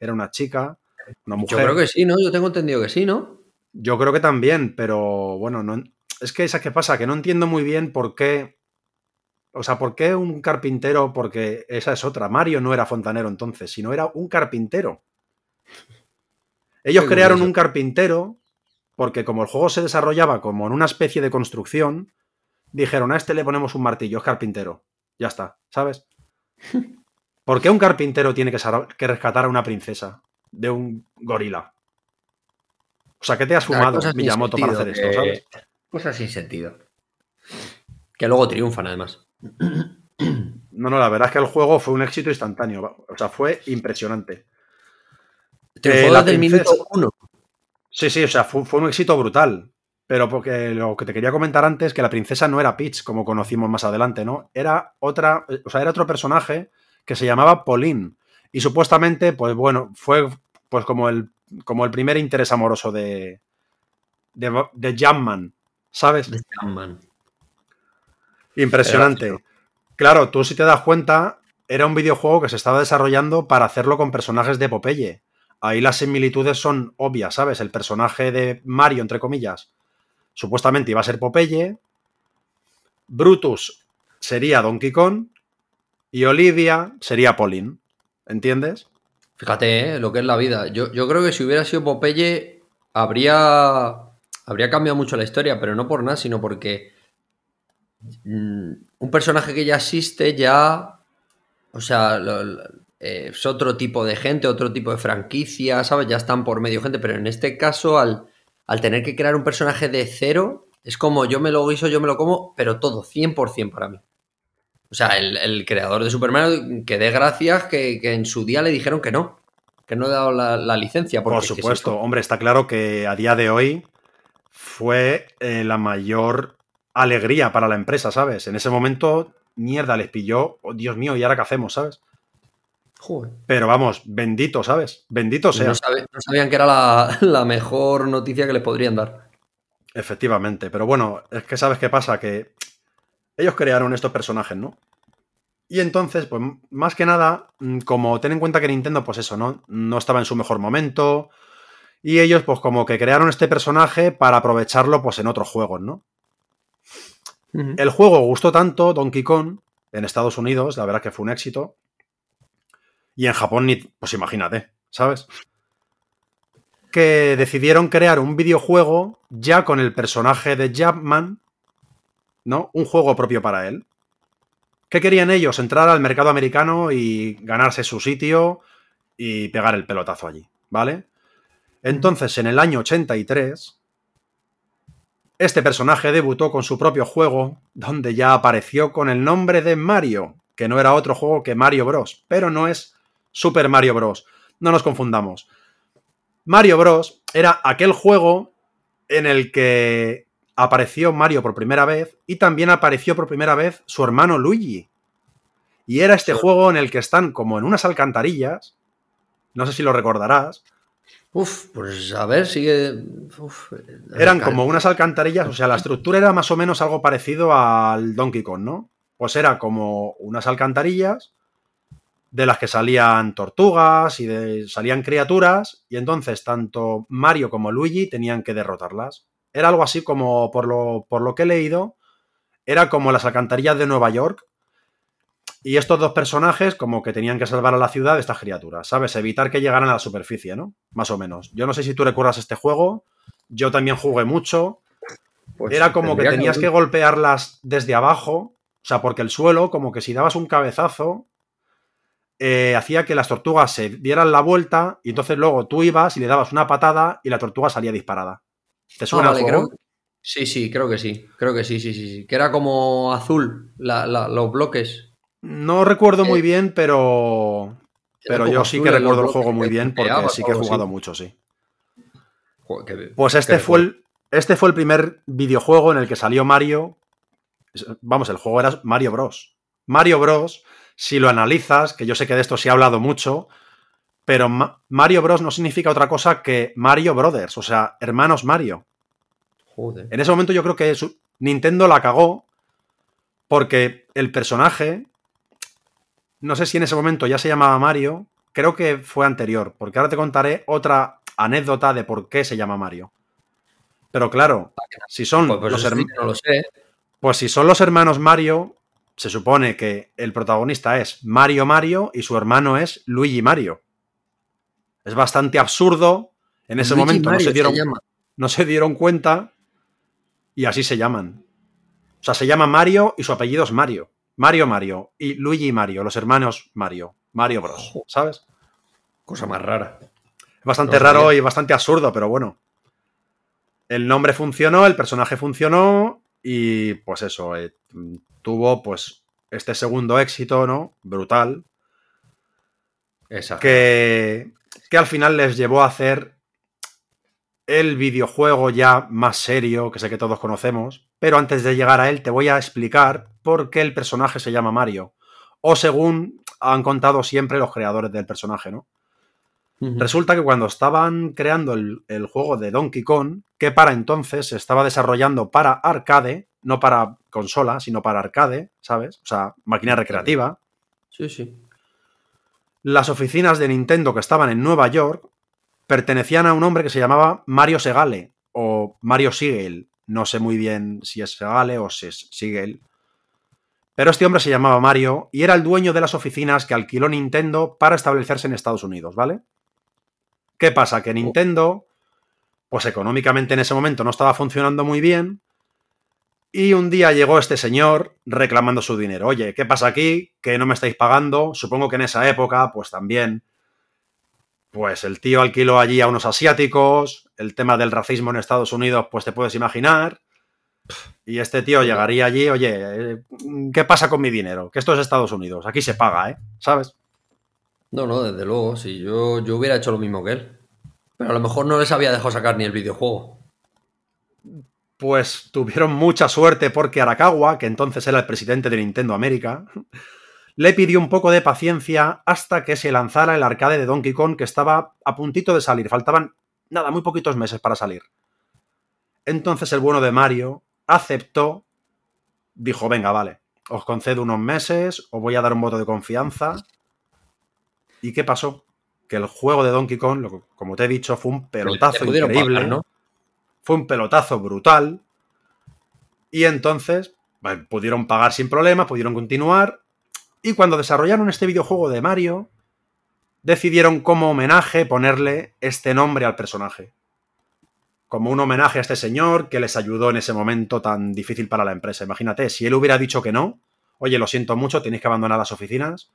Era una chica, una Yo mujer. creo que sí, ¿no? Yo tengo entendido que sí, ¿no? Yo creo que también, pero bueno, no, es que esa que pasa, que no entiendo muy bien por qué. O sea, ¿por qué un carpintero? Porque esa es otra. Mario no era fontanero entonces, sino era un carpintero. Ellos crearon un carpintero porque como el juego se desarrollaba como en una especie de construcción, dijeron a este le ponemos un martillo, es carpintero. Ya está, ¿sabes? [laughs] ¿Por qué un carpintero tiene que, que rescatar a una princesa de un gorila? O sea, ¿qué te has fumado, Miyamoto, para hacer esto, que- sabes? Cosas sin sentido. Que luego triunfan, además. No, no, la verdad es que el juego fue un éxito instantáneo. O sea, fue impresionante. Triunfó la desde el princesa- minuto uno. Sí, sí, o sea, fue, fue un éxito brutal. Pero porque lo que te quería comentar antes, que la princesa no era Peach, como conocimos más adelante, ¿no? Era otra, eh, o sea, era otro personaje que se llamaba Pauline. Y supuestamente, pues bueno, fue pues como el, como el primer interés amoroso de, de, de Jumpman, ¿sabes? De. Impresionante. Claro, tú si te das cuenta, era un videojuego que se estaba desarrollando para hacerlo con personajes de Popeye. Ahí las similitudes son obvias, ¿sabes? El personaje de Mario, entre comillas, supuestamente iba a ser Popeye. Brutus sería Donkey Kong. Y Olivia sería Pauline. ¿Entiendes? Fíjate ¿eh? lo que es la vida. Yo, yo creo que si hubiera sido Popeye, habría, habría cambiado mucho la historia, pero no por nada, sino porque mm, un personaje que ya existe ya. O sea, lo- lo- eh, es otro tipo de gente, otro tipo de franquicia, ¿sabes? Ya están por medio gente, pero en este caso, al, al tener que crear un personaje de cero, es como yo me lo guiso, yo me lo como, pero todo, 100% para mí. O sea, el, el creador de Super Mario, que dé gracias que, que en su día le dijeron que no, que no he dado la, la licencia. Por supuesto. Hombre, está claro que a día de hoy fue eh, la mayor alegría para la empresa, ¿sabes? En ese momento, mierda, les pilló. Oh, Dios mío, ¿y ahora qué hacemos, sabes? Joder. Pero vamos, bendito, ¿sabes? Bendito sea. No, sabe- no sabían que era la, [laughs] la mejor noticia que les podrían dar. Efectivamente. Pero bueno, es que sabes qué pasa, que ellos crearon estos personajes, ¿no? Y entonces, pues más que nada, mm, como ten en cuenta que Nintendo, pues eso, ¿no? No estaba en su mejor momento. Y ellos, pues como que crearon este personaje para aprovecharlo, pues en otros juegos, ¿no? El juego gustó tanto, Donkey Kong, en Estados Unidos, la verdad que fue un éxito. Y en Japón, ni, pues imagínate, ¿sabes? Que decidieron crear un videojuego ya con el personaje de Jumpman, ¿no? Un juego propio para él. ¿Qué querían ellos? Entrar al mercado americano y ganarse su sitio y pegar el pelotazo allí, ¿vale? Entonces, en el año 83, este personaje debutó con su propio juego, donde ya apareció con el nombre de Mario, que no era otro juego que Mario Bros, pero no es Super Mario Bros. No nos confundamos. Mario Bros era aquel juego en el que apareció Mario por primera vez y también apareció por primera vez su hermano Luigi. Y era este juego en el que están como en unas alcantarillas, no sé si lo recordarás, Uf, pues a ver, sigue. uf, Eran como unas alcantarillas, o sea, la estructura era más o menos algo parecido al Donkey Kong, ¿no? Pues era como unas alcantarillas de las que salían tortugas y de, salían criaturas, y entonces tanto Mario como Luigi tenían que derrotarlas. Era algo así como, por lo, por lo que he leído, era como las alcantarillas de Nueva York, y estos dos personajes como que tenían que salvar a la ciudad de estas criaturas, ¿sabes? Evitar que llegaran a la superficie, ¿no? Más o menos. Yo no sé si tú recuerdas este juego, yo también jugué mucho, pues era como que tenías que golpearlas desde abajo, o sea, porque el suelo, como que si dabas un cabezazo, eh, hacía que las tortugas se dieran la vuelta y entonces luego tú ibas y le dabas una patada y la tortuga salía disparada. ¿Te Ah, suena vale, el juego? creo- Sí, sí, creo que sí. Creo que sí, sí, sí. sí. Que era como azul la- la- los bloques. No recuerdo muy Eh, bien, pero... Pero yo sí que recuerdo el juego muy bien porque sí que he jugado mucho, sí. Pues este fue, el, este fue el primer videojuego en el que salió Mario. Vamos, el juego era Mario Bros. Mario Bros, si lo analizas, que yo sé que de esto se ha hablado mucho, pero Ma- Mario Bros no significa otra cosa que Mario Brothers, o sea, hermanos Mario. Joder. En ese momento yo creo que Nintendo la cagó porque el personaje, no sé si en ese momento ya se llamaba Mario, creo que fue anterior, porque ahora te contaré otra anécdota de por qué se llama Mario. Pero claro, si son Pues, pues los hermanos... que no lo sé. Pues si son los hermanos Mario, se supone que el protagonista es Mario Mario y su hermano es Luigi Mario. Es bastante absurdo. En ese Luigi momento no se, dieron, no se dieron cuenta y así se llaman. O sea, se llama Mario y su apellido es Mario. Mario Mario y Luigi Mario, los hermanos Mario. Mario Bros. ¿Sabes? Cosa más rara. Bastante No raro y bastante absurdo, pero bueno. El nombre funcionó, el personaje funcionó y pues eso, eh, tuvo pues este segundo éxito, ¿no? Brutal. Exacto. Que que al final les llevó a hacer el videojuego ya más serio, que sé que todos conocemos, pero antes de llegar a él te voy a explicar por qué el personaje se llama Mario, o según han contado siempre los creadores del personaje, ¿no? Resulta que cuando estaban creando el, el, juego de Donkey Kong, que para entonces se estaba desarrollando para arcade, no para consola, sino para arcade, ¿sabes? O sea, máquina recreativa. Sí, sí. Las oficinas de Nintendo que estaban en Nueva York pertenecían a un hombre que se llamaba Mario Segale o Mario Siegel. No sé muy bien si es Segale o si es Siegel. Pero este hombre se llamaba Mario y era el dueño de las oficinas que alquiló Nintendo para establecerse en Estados Unidos, ¿vale? ¿Qué pasa? Que Nintendo, pues económicamente en ese momento no estaba funcionando muy bien y un día llegó este señor reclamando su dinero. Oye, ¿qué pasa aquí? Que no me estáis pagando. Supongo que en esa época, pues también, pues el tío alquiló allí a unos asiáticos. El tema del racismo en Estados Unidos, pues te puedes imaginar. Y este tío llegaría allí, oye, eh, ¿qué pasa con mi dinero? Que esto es Estados Unidos, aquí se paga, ¿eh? ¿Sabes? No, no, desde luego, sí, yo, yo hubiera hecho lo mismo que él. Pero a lo mejor no les había dejado sacar ni el videojuego pues tuvieron mucha suerte porque Arakawa, que entonces era el presidente de Nintendo América, le pidió un poco de paciencia hasta que se lanzara el arcade de Donkey Kong que estaba a puntito de salir. Faltaban, nada, muy poquitos meses para salir. Entonces el bueno de Mario aceptó, dijo, venga, vale, os concedo unos meses, os voy a dar un voto de confianza. ¿Y qué pasó? Que el juego de Donkey Kong, como te he dicho, fue un pelotazo increíble. ¿no? Fue un pelotazo brutal. Y entonces pudieron pagar sin problema, pudieron continuar. Y cuando desarrollaron este videojuego de Mario, decidieron como homenaje ponerle este nombre al personaje. Como un homenaje a este señor que les ayudó en ese momento tan difícil para la empresa. Imagínate, si él hubiera dicho que no, oye, lo siento mucho, tenéis que abandonar las oficinas.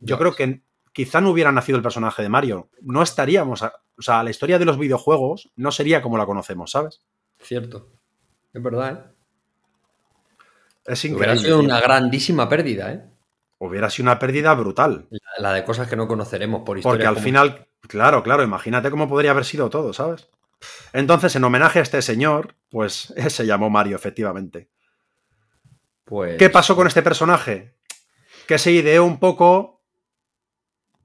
Yo creo que quizá no hubiera nacido el personaje de Mario. No estaríamos. o sea, la historia de los videojuegos no sería como la conocemos, ¿sabes? Cierto. Es verdad, ¿eh? Es increíble. Hubiera sido una grandísima pérdida, ¿eh? Hubiera sido una pérdida brutal. La, de cosas que no conoceremos por historia. Porque al final, claro, claro, imagínate cómo podría haber sido todo, ¿sabes? Entonces, en homenaje a este señor, pues [laughs] se llamó Mario, efectivamente. Pues... ¿Qué pasó con este personaje? Que se ideó un poco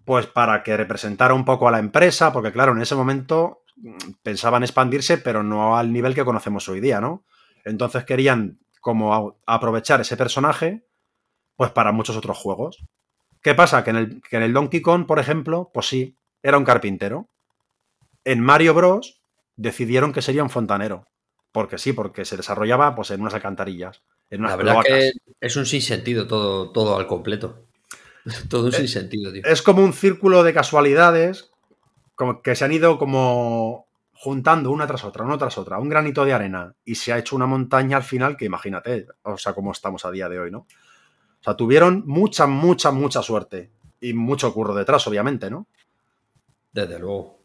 pues para que representara un poco a la empresa, porque claro, en ese momento mm, pensaban expandirse, pero no al nivel que conocemos hoy día, ¿no? Entonces querían como aprovechar ese personaje, pues para muchos otros juegos. ¿Qué pasa? Que en, el, que en el Donkey Kong, por ejemplo, pues sí, era un carpintero. En Mario Bros. decidieron que sería un fontanero. Porque sí, porque se desarrollaba pues, en unas alcantarillas. En unas la verdad que es un sinsentido todo, todo al completo. [laughs] Todo sin sentido, tío. Es como un círculo de casualidades como que se han ido como juntando una tras otra, una tras otra, un granito de arena y se ha hecho una montaña al final que imagínate, o sea, cómo estamos a día de hoy, ¿no? O sea, tuvieron mucha, mucha, mucha suerte y mucho curro detrás, obviamente, ¿no? Desde luego.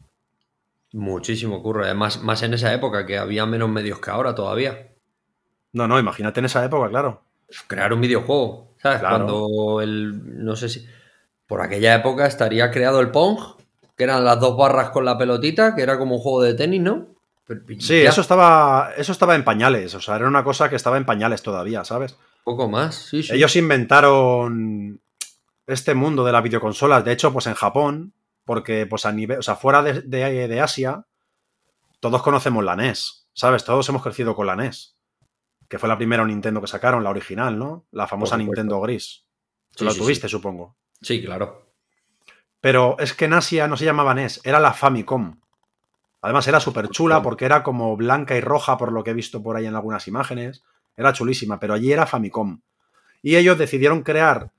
Muchísimo curro. Además, más en esa época que había menos medios que ahora todavía. No, no, imagínate en esa época, claro. Crear un videojuego. ¿Sabes? Cuando el. No sé si. Por aquella época estaría creado el Pong, que eran las dos barras con la pelotita, que era como un juego de tenis, ¿no? sí, eso estaba, eso estaba en pañales. O sea, era una cosa que estaba en pañales todavía, ¿sabes? Poco más, sí, sí. Ellos inventaron este mundo de las videoconsolas. De hecho, pues en Japón, porque pues a nivel, o sea, fuera de, de Asia, todos conocemos la NES, ¿sabes? Todos hemos crecido con la NES que fue la primera Nintendo que sacaron, la original, ¿no? La famosa Nintendo gris. Tú lo tuviste, supongo. Sí, claro. Pero es que en Asia no se llamaba NES, era la Famicom. Además era súper chula porque era como blanca y roja por lo que he visto por ahí en algunas imágenes. Era chulísima, pero allí era Famicom. Y ellos decidieron crear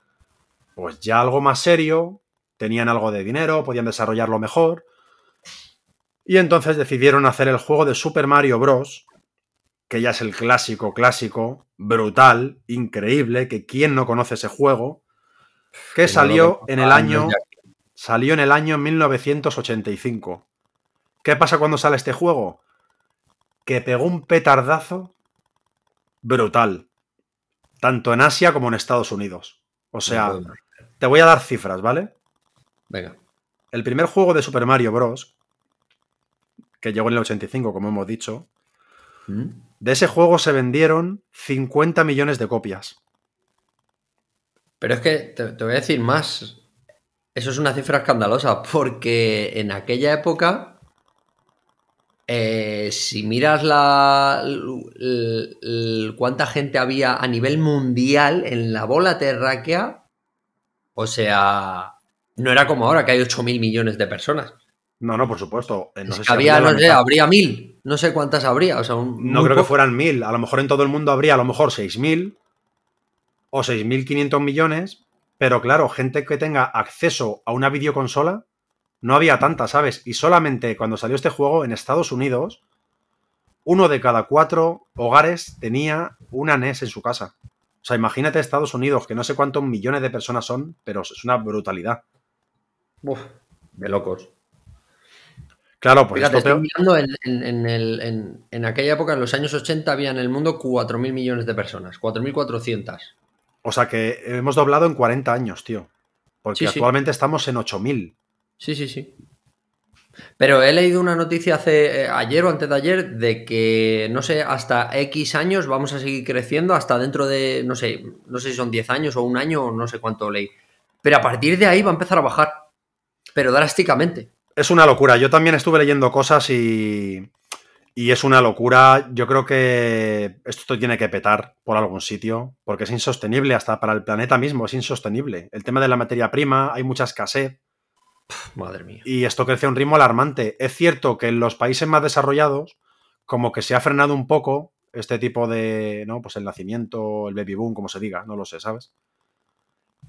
pues ya algo más serio, tenían algo de dinero, podían desarrollarlo mejor. Y entonces decidieron hacer el juego de Super Mario Bros que ya es el clásico, clásico, brutal, increíble, que quién no conoce ese juego, que salió en el año salió en el año 1985. ¿Qué pasa cuando sale este juego? Que pegó un petardazo brutal, tanto en Asia como en Estados Unidos. O sea, te voy a dar cifras, ¿vale? Venga. el primer juego de Super Mario Bros. que llegó en el 85, como hemos dicho, ¿Mm? de ese juego se vendieron 50 millones de copias. Pero es que te, te voy a decir más. Eso es una cifra escandalosa, porque en aquella época, eh, si miras la cuánta gente había a nivel mundial en la bola terráquea, o sea, no era como ahora que hay 8.000 millones de personas. No, no, por supuesto. eh, No, Es sé que si había, habría no sé, habría mil, no sé cuántas habría, o sea, un- No creo que fueran mil. A lo mejor en todo el mundo habría a lo mejor 6.000 o 6.500 millones. Pero claro, gente que tenga acceso a una videoconsola, no había tanta, ¿sabes? Y solamente cuando salió este juego en Estados Unidos, uno de cada cuatro hogares tenía una NES en su casa. O sea, imagínate Estados Unidos, que no sé cuántos millones de personas son, pero es una brutalidad. Uf, de locos. Claro, pues Fíjate, esto estoy mirando en, en- en en- aquella época, en los años 80, había en el mundo 4.000 millones de personas, 4.400. O sea que hemos doblado en 40 años, tío. Porque Sí, sí. actualmente estamos en 8.000. Sí, sí, sí. Pero he leído una noticia hace eh, ayer o antes de ayer de que, no sé, hasta X años vamos a seguir creciendo, hasta dentro de, no sé, no sé si son 10 años o un año o no sé cuánto leí. Pero a partir de ahí va a empezar a bajar, pero drásticamente. Es una locura. Yo también estuve leyendo cosas y, y es una locura. Yo creo que esto tiene que petar por algún sitio, porque es insostenible, hasta para el planeta mismo es insostenible. El tema de la materia prima, hay mucha escasez [sighs] Madre mía. y esto crece a un ritmo alarmante. Es cierto que en los países más desarrollados, como que se ha frenado un poco este tipo de, ¿no? Pues el nacimiento, el baby boom, como se diga, no lo sé, ¿sabes?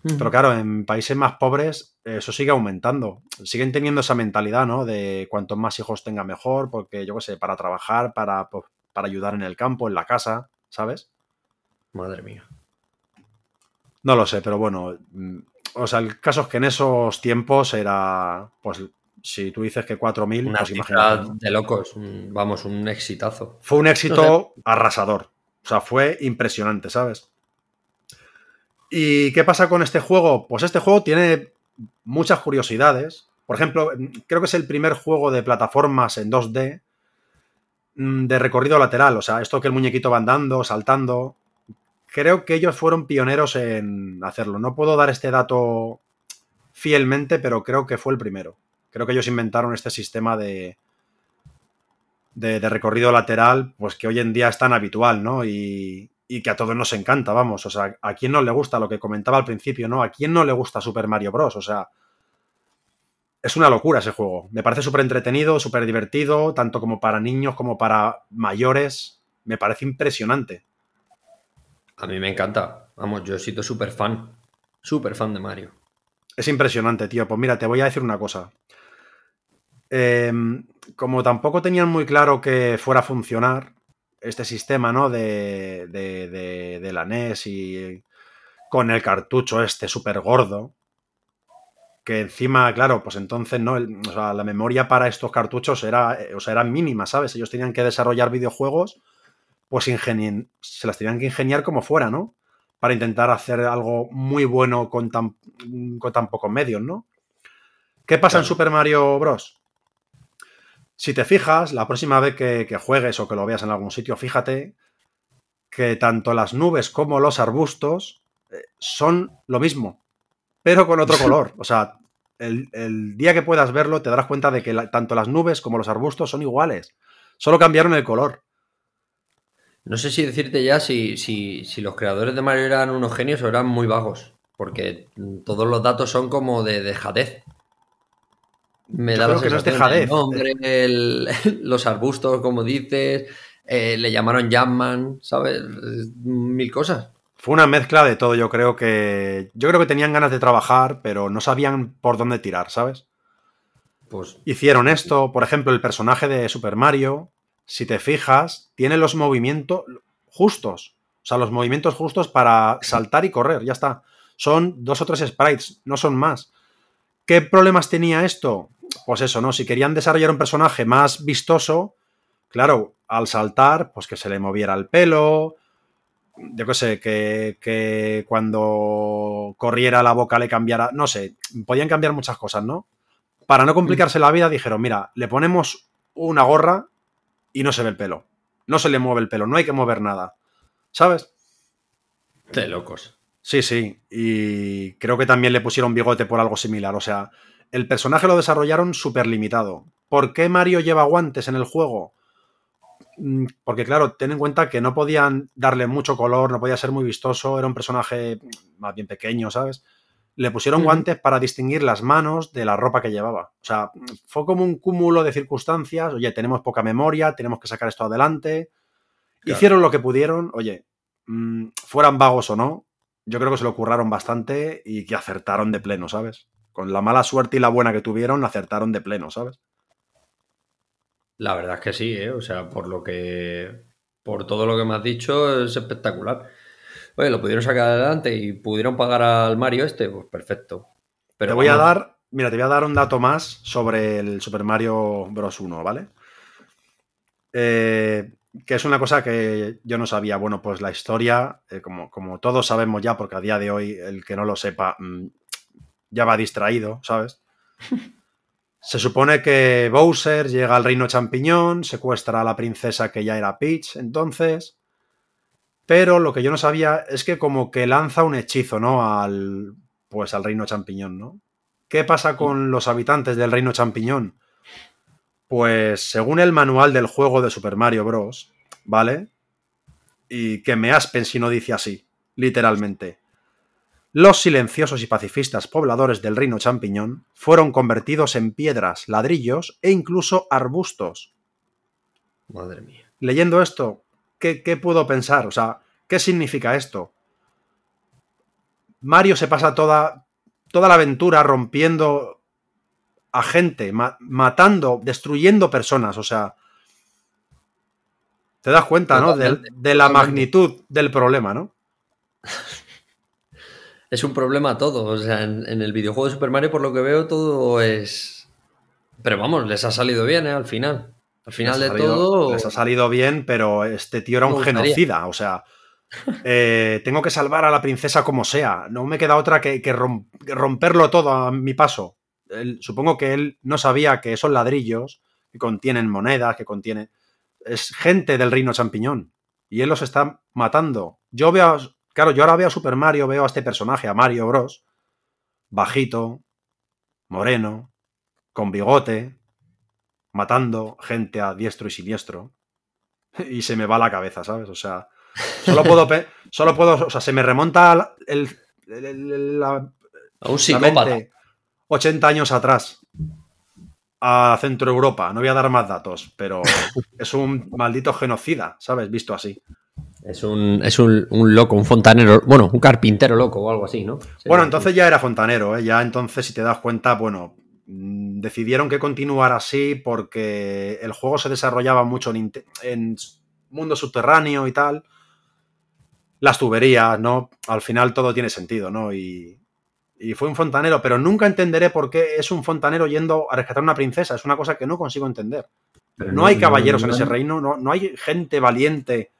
Pero claro, en países más pobres eso sigue aumentando. Siguen teniendo esa mentalidad, ¿no? De cuantos más hijos tenga mejor, porque yo qué sé, para trabajar, para, pues, para ayudar en el campo, en la casa, ¿sabes? Madre mía. No lo sé, pero bueno. Mm, O sea, el caso es que en esos tiempos era, pues, si tú dices que 4.000, Una pues imagínate, ¿no? de locos, un- vamos, un exitazo. Fue un éxito No arrasador. O sea, fue impresionante, ¿sabes? ¿Y qué pasa con este juego? Pues este juego tiene muchas curiosidades. Por ejemplo, creo que es el primer juego de plataformas en 2D mm, de recorrido lateral. O sea, esto que el muñequito va andando, saltando. Creo que ellos fueron pioneros en hacerlo. No puedo dar este dato fielmente, pero creo que fue el primero. Creo que ellos inventaron este sistema de, de, recorrido lateral, pues que hoy en día es tan habitual, ¿no? Y, y que a todos nos encanta, vamos. O sea, ¿a quién no le gusta lo que comentaba al principio, ¿no? ¿A quién no le gusta Super Mario Bros? O sea, es una locura ese juego. Me parece súper entretenido, súper divertido, tanto como para niños como para mayores. Me parece impresionante. A mí me encanta. Vamos, yo he sido súper fan. Súper fan de Mario. Es impresionante, tío. Pues mira, te voy a decir una cosa. Eh, como tampoco tenían muy claro que fuera a funcionar este sistema, ¿no? De, de, de, la NES y con el cartucho este súper gordo. Que encima, claro, pues entonces, ¿no? O sea, la memoria para estos cartuchos era, eh, o sea, era mínima, ¿sabes? Ellos tenían que desarrollar videojuegos, pues ingenien- se las tenían que ingeniar como fuera, ¿no? Para intentar hacer algo muy bueno con tan, con tan pocos medios, ¿no? ¿Qué pasa en. Super Mario Bros? Si te fijas, la próxima vez que, que juegues o que lo veas en algún sitio, fíjate que tanto las nubes como los arbustos eh, son lo mismo, pero con otro [laughs] color. O sea, el, el día que puedas verlo te darás cuenta de que la- tanto las nubes como los arbustos son iguales. Solo cambiaron el color. No sé si decirte ya si, si, si los creadores de Mario eran unos genios o eran muy vagos. Porque todos los datos son como de dejadez. Me Yo da la creo que no es sensación, dejadez. el nombre, el- [laughs] los arbustos, como dices, eh, le llamaron Jamman, ¿sabes? Mil cosas. Fue una mezcla de todo. Yo creo que. Yo creo que tenían ganas de trabajar, pero no sabían por dónde tirar, ¿sabes? Pues Hicieron esto, por ejemplo, el personaje de Super Mario, si te fijas, tiene los movimientos justos. O sea, los movimientos justos para saltar y correr, ya está. Son dos o tres sprites, no son más. ¿Qué problemas tenía esto? Pues eso, ¿no? Si querían desarrollar un personaje más vistoso, claro, al saltar, pues que se le moviera el pelo, yo qué sé, que, que cuando corriera la boca le cambiara, no sé, podían cambiar muchas cosas, ¿no? para no complicarse la vida, dijeron, mira, le ponemos una gorra y no se ve el pelo. No se le mueve el pelo, no hay que mover nada. ¿Sabes? De locos. Sí, sí. Y creo que también le pusieron bigote por algo similar. O sea, el personaje lo desarrollaron súper limitado. ¿Por qué Mario lleva guantes en el juego? Mm, porque claro, ten en cuenta que no podían darle mucho color, no podía ser muy vistoso, era un personaje más bien pequeño, ¿sabes? Le pusieron guantes para distinguir las manos de la ropa que llevaba. O sea, fue como un cúmulo de circunstancias. Oye, tenemos poca memoria, tenemos que sacar esto adelante. Hicieron lo que pudieron. Oye, mm, fueran vagos o no, yo creo que se lo curraron bastante y que acertaron de pleno, ¿sabes? Con la mala suerte y la buena que tuvieron, acertaron de pleno, ¿sabes? La verdad es que sí, ¿eh? O sea, por lo que. Por todo lo que me has dicho, es espectacular. Oye, lo pudieron sacar adelante y pudieron pagar al Mario este, pues perfecto. Pero te voy a dar. Mira, te voy a dar un dato más sobre el Super Mario Bros. 1, ¿vale? Eh, que es una cosa que yo no sabía. Bueno, pues la historia, eh, como, como, todos sabemos ya, porque a día de hoy el que no lo sepa mm, ya va distraído, ¿sabes? [laughs] Se supone que Bowser llega al reino champiñón, secuestra a la princesa que ya era Peach entonces, pero lo que yo no sabía es que como que lanza un hechizo, ¿no? Al, pues al reino champiñón, ¿no? ¿Qué pasa con los habitantes del reino champiñón? Pues según el manual del juego de Super Mario Bros., ¿vale? Y que me aspen si no dice así, literalmente. Los silenciosos y pacifistas pobladores del reino champiñón fueron convertidos en piedras, ladrillos e incluso arbustos. Madre mía. Leyendo esto, ¿qué, puedo pensar? O sea, ¿qué significa esto? Mario se pasa toda, toda la aventura rompiendo a gente, matando, destruyendo personas, o sea... Te das cuenta, ¿no? de la magnitud del problema, ¿no? es un problema todo. O sea, en, el videojuego de Super Mario, por lo que veo, todo es. Pero vamos, les ha salido bien, ¿eh? Al final. Al final de todo. Les ha salido bien, pero este tío era un genocida. O sea, eh, tengo que salvar a la princesa como sea. No me queda otra que, romperlo todo a mi paso. supongo que él no sabía que esos ladrillos, que contienen monedas, que contienen. Es gente del reino champiñón. Y él los está matando. Yo veo Claro, yo ahora veo a Super Mario, veo a este personaje, a Mario Bros. Bajito, moreno, con bigote, matando gente a diestro y siniestro. Y se me va la cabeza, ¿sabes? O sea, solo puedo. Solo puedo. O sea, se me remonta el. la, a un psicópata. 80 años atrás. A Centro Europa. No voy a dar más datos, pero es un maldito genocida, ¿sabes? Visto así. Es un, es un, loco, un fontanero, bueno, un carpintero loco o algo así, ¿no? bueno, entonces ya era fontanero, ¿eh? ya entonces si te das cuenta, bueno, decidieron que continuar así porque el juego se desarrollaba mucho en, en mundo subterráneo y tal. Las tuberías, ¿no? Al final todo tiene sentido, ¿no? Y, y fue un fontanero, pero nunca entenderé por qué es un fontanero yendo a rescatar a una princesa. Es una cosa que no consigo entender. Pero no, hay caballeros en ese reino, no, no hay gente valiente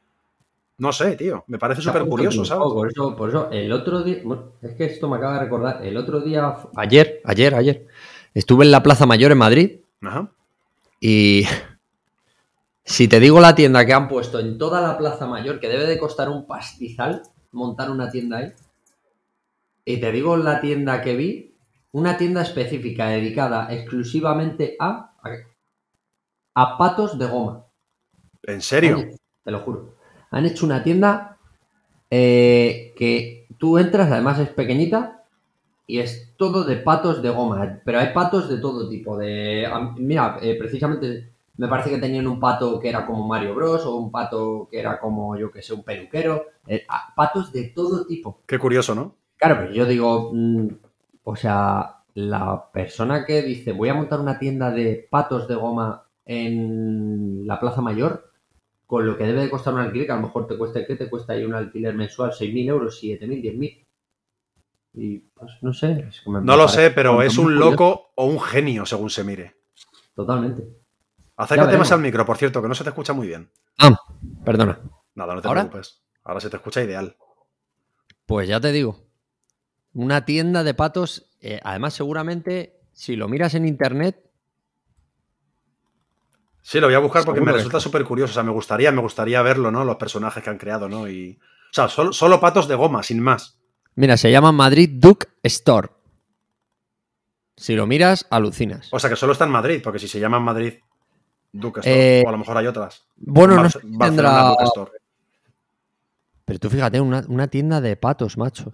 no sé, tío. Me parece súper curioso, ¿sabes? Por eso, por eso, el otro día. es que esto me acaba de recordar. El otro día. Ayer, ayer, ayer. Estuve en la Plaza Mayor en Madrid. Ajá. Y. [laughs] Si te digo la tienda que han puesto en toda la Plaza Mayor, que debe de costar un pastizal montar una tienda ahí. Y te digo la tienda que vi, una tienda específica dedicada exclusivamente a, a patos de goma. ¿En serio? Te lo juro han hecho una tienda eh, que tú entras, además es pequeñita y es todo de patos de goma, pero hay patos de todo tipo. De, mira, eh, precisamente me parece que tenían un pato que era como Mario Bros o un pato que era como, yo que sé, un peluquero. Eh, patos de todo tipo. Qué curioso, ¿no? Claro, pero yo digo, mm, o sea, la persona que dice voy a montar una tienda de patos de goma en la Plaza Mayor, con lo que debe de costar un alquiler, que a lo mejor te cuesta, ¿qué te cuesta ahí un alquiler mensual? ¿6.000 euros, 7.000, 10.000? Y pues no sé. no lo sé, pero es un loco o un genio, según se mire. Totalmente. Acércate más al micro, por cierto, que no se te escucha muy bien. Ah, perdona. Nada, no te preocupes. Ahora se te escucha ideal. Pues ya te digo. Una tienda de patos, eh, además seguramente si lo miras en internet, Sí, lo voy a buscar porque me resulta súper curioso. O sea, me gustaría, me gustaría verlo, ¿no? Los personajes que han creado, ¿no? Y. O sea, solo, solo patos de goma, sin más. Mira, se llama Madrid Duke Store. Si lo miras, alucinas. O sea, que solo está en Madrid, porque si se llama en Madrid Duke Store, Eh, o a lo mejor hay otras. Bueno, no Barce- sé tendrá. Duke Store. Pero tú fíjate, una, una tienda de patos, macho.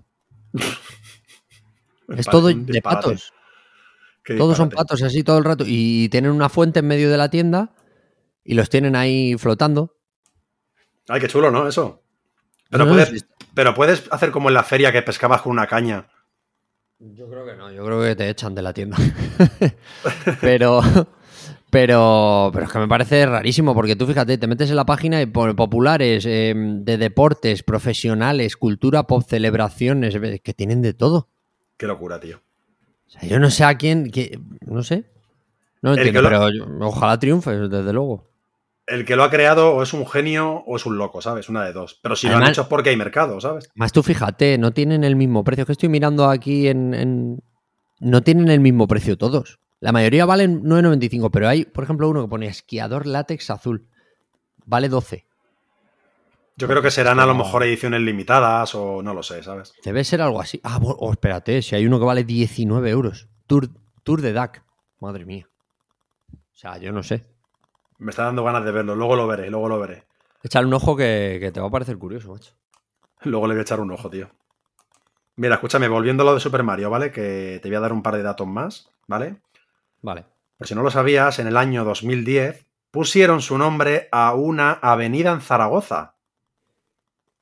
[laughs] Es todo de patos. Todos son patos así todo el rato. Y tienen una fuente en medio de la tienda y los tienen ahí flotando. Ay, qué chulo, ¿no? Eso. Pero, No, no, puedes. Pero puedes hacer como en la feria que pescabas con una caña. Yo creo que no, yo creo que te echan de la tienda. [laughs] pero, pero, pero es que me parece rarísimo porque tú fíjate, te metes en la página y pone populares, eh, de deportes, profesionales, cultura pop, celebraciones, que tienen de todo. Qué locura, tío. O sea, yo no sé a quién, que, no sé. No entiendo, lo- pero yo- ojalá triunfe, desde luego. El que lo ha creado o es un genio o es un loco, ¿sabes? Una de dos. Pero si lo han hecho es porque hay mercado, ¿sabes? Más tú fíjate, no tienen el mismo precio. Que estoy mirando aquí en, en- No tienen el mismo precio todos. La mayoría valen 9.95, pero hay, por ejemplo, uno que pone esquiador látex azul. Vale 12. Yo creo que serán a lo mejor ediciones limitadas o no lo sé, ¿sabes? Debe ser algo así. Ah, oh, espérate, si hay uno que vale 19 euros. Tour, Tour de DAC. Madre mía. O sea, yo no sé. Me está dando ganas de verlo. Luego lo veré, luego lo veré. Échale un ojo que, que te va a parecer curioso, macho. Luego le voy a echar un ojo, tío. Mira, escúchame, volviendo a lo de Super Mario, ¿vale? Que te voy a dar un par de datos más, ¿vale? Vale. Por si no lo sabías, en el año 2010 pusieron su nombre a una avenida en Zaragoza.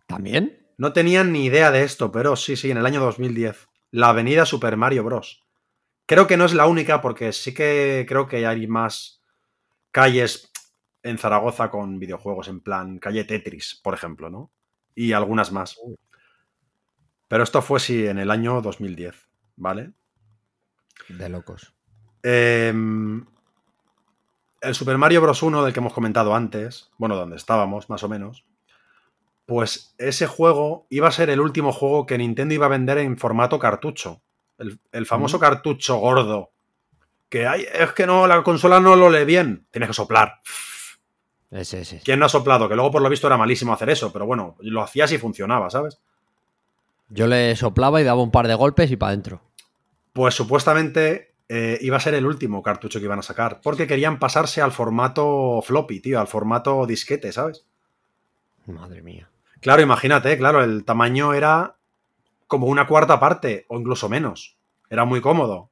¿También? No tenían ni idea de esto, pero sí, sí, en el año 2010. La avenida Super Mario Bros. Creo que no es la única porque sí que creo que hay más calles en Zaragoza con videojuegos, en plan calle Tetris, por ejemplo, ¿no? Y algunas más. Pero esto fue sí en el año 2010, ¿vale? De locos. Em, el Super Mario Bros. 1 del que hemos comentado antes, bueno, donde estábamos, más o menos, pues ese juego iba a ser el último juego que Nintendo iba a vender en formato cartucho. El, el famoso Mm. cartucho gordo. Que hay, es que no, la consola no lo lee bien. Tienes que soplar. Ese, ese. ¿Quién no ha soplado? Que luego por lo visto era malísimo hacer eso, pero bueno, lo hacías y funcionaba, ¿sabes? Yo le soplaba y daba un par de golpes y para adentro. Pues supuestamente eh, iba a ser el último cartucho que iban a sacar, porque querían pasarse al formato floppy, tío, al formato disquete, ¿sabes? Madre mía. Claro, imagínate, claro, el tamaño era como una cuarta parte o incluso menos. Era muy cómodo.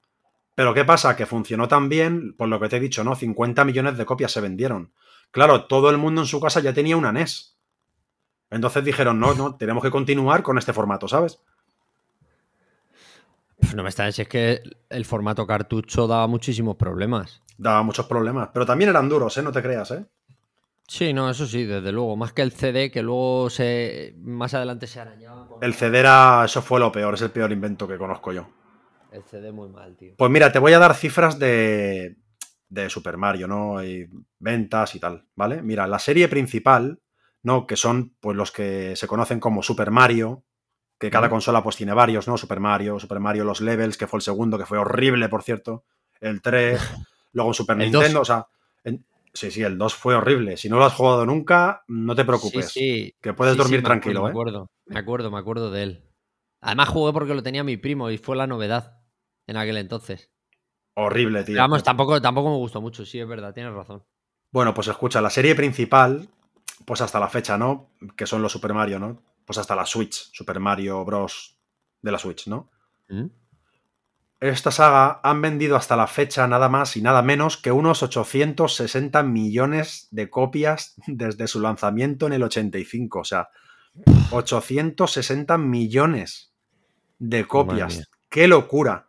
Pero ¿qué pasa? Que funcionó tan bien, por lo que te he dicho, ¿no? 50 millones de copias se vendieron. Claro, todo el mundo en su casa ya tenía una NES. Entonces dijeron, no, no, tenemos que continuar con este formato, ¿sabes? No me extraña, si es que el formato cartucho daba muchísimos problemas. Daba muchos problemas. Pero también eran duros, ¿eh? No te creas, ¿eh? Sí, no, eso sí, desde luego. Más que el CD, que luego se más adelante se arañaba. con- El CD era, eso fue lo peor, es el peor invento que conozco yo. El CD muy mal, tío. Pues mira, te voy a dar cifras de, de Super Mario, ¿no? Y ventas y tal, ¿vale? Mira, la serie principal, ¿no? Que son pues los que se conocen como Super Mario, que cada consola pues tiene varios, ¿no? Super Mario, Super Mario Los Levels, que fue el segundo, que fue horrible, por cierto. El 3, [laughs] luego Super El 2. Nintendo, o sea... en- sí, sí, el 2 fue horrible. Si no lo has jugado nunca, no te preocupes. Sí, sí. Que puedes Sí, dormir me tranquilo, acuerdo, ¿eh? Me acuerdo, me acuerdo, me acuerdo de él. Además jugué porque lo tenía mi primo y fue la novedad en aquel entonces. Horrible, tío. Pero vamos, tampoco, tampoco me gustó mucho, sí, es verdad, tienes razón. Bueno, pues escucha, la serie principal, pues hasta la fecha, ¿no? Que son los Super Mario, ¿no? Pues hasta la Switch, Super Mario Bros. de la Switch, ¿no? ¿Mm? Esta saga han vendido hasta la fecha nada más y nada menos que unos 860 millones de copias [laughs] desde su lanzamiento en el 85. O sea, 860 millones de copias. ¡Qué locura!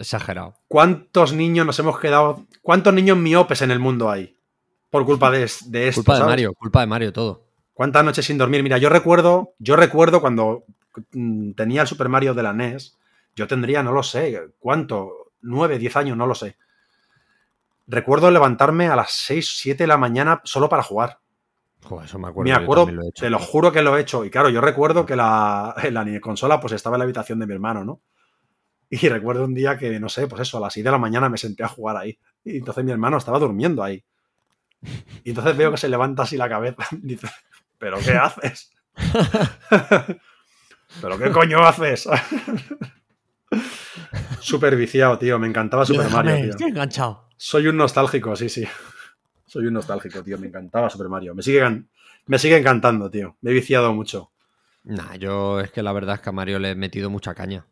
Exagerado. ¿Cuántos niños nos hemos quedado? ¿Cuántos niños miopes en el mundo hay? Por culpa de, de esto. Culpa de. Mario, culpa de Mario todo. ¿Cuántas noches sin dormir? Mira, yo recuerdo, yo recuerdo cuando mm, tenía el Super Mario de la NES, yo tendría, no lo sé, ¿cuánto? Nueve, diez años, no lo sé. Recuerdo levantarme a las 6, 7 de la mañana solo para jugar. Joder, eso me acuerdo. Me acuerdo, lo he hecho. te lo juro que lo he hecho. Y claro, yo recuerdo que la, la consola pues estaba en la habitación de mi hermano, ¿no? Y recuerdo un día que, no sé, pues eso, a las 6 de la mañana me senté a jugar ahí. Y entonces mi hermano estaba durmiendo ahí. Y entonces veo que se levanta así la cabeza. [laughs] Dice, ¿pero qué haces? [laughs] ¿Pero qué coño haces? [laughs] Súper viciado, tío. Me encantaba Super Mario, tío. Estoy enganchado. Soy un nostálgico, sí, sí. Soy un nostálgico, tío. Me encantaba Super Mario. Me sigue, me sigue encantando, tío. Me he viciado mucho. Nah, yo es que la verdad es que a Mario le he metido mucha caña.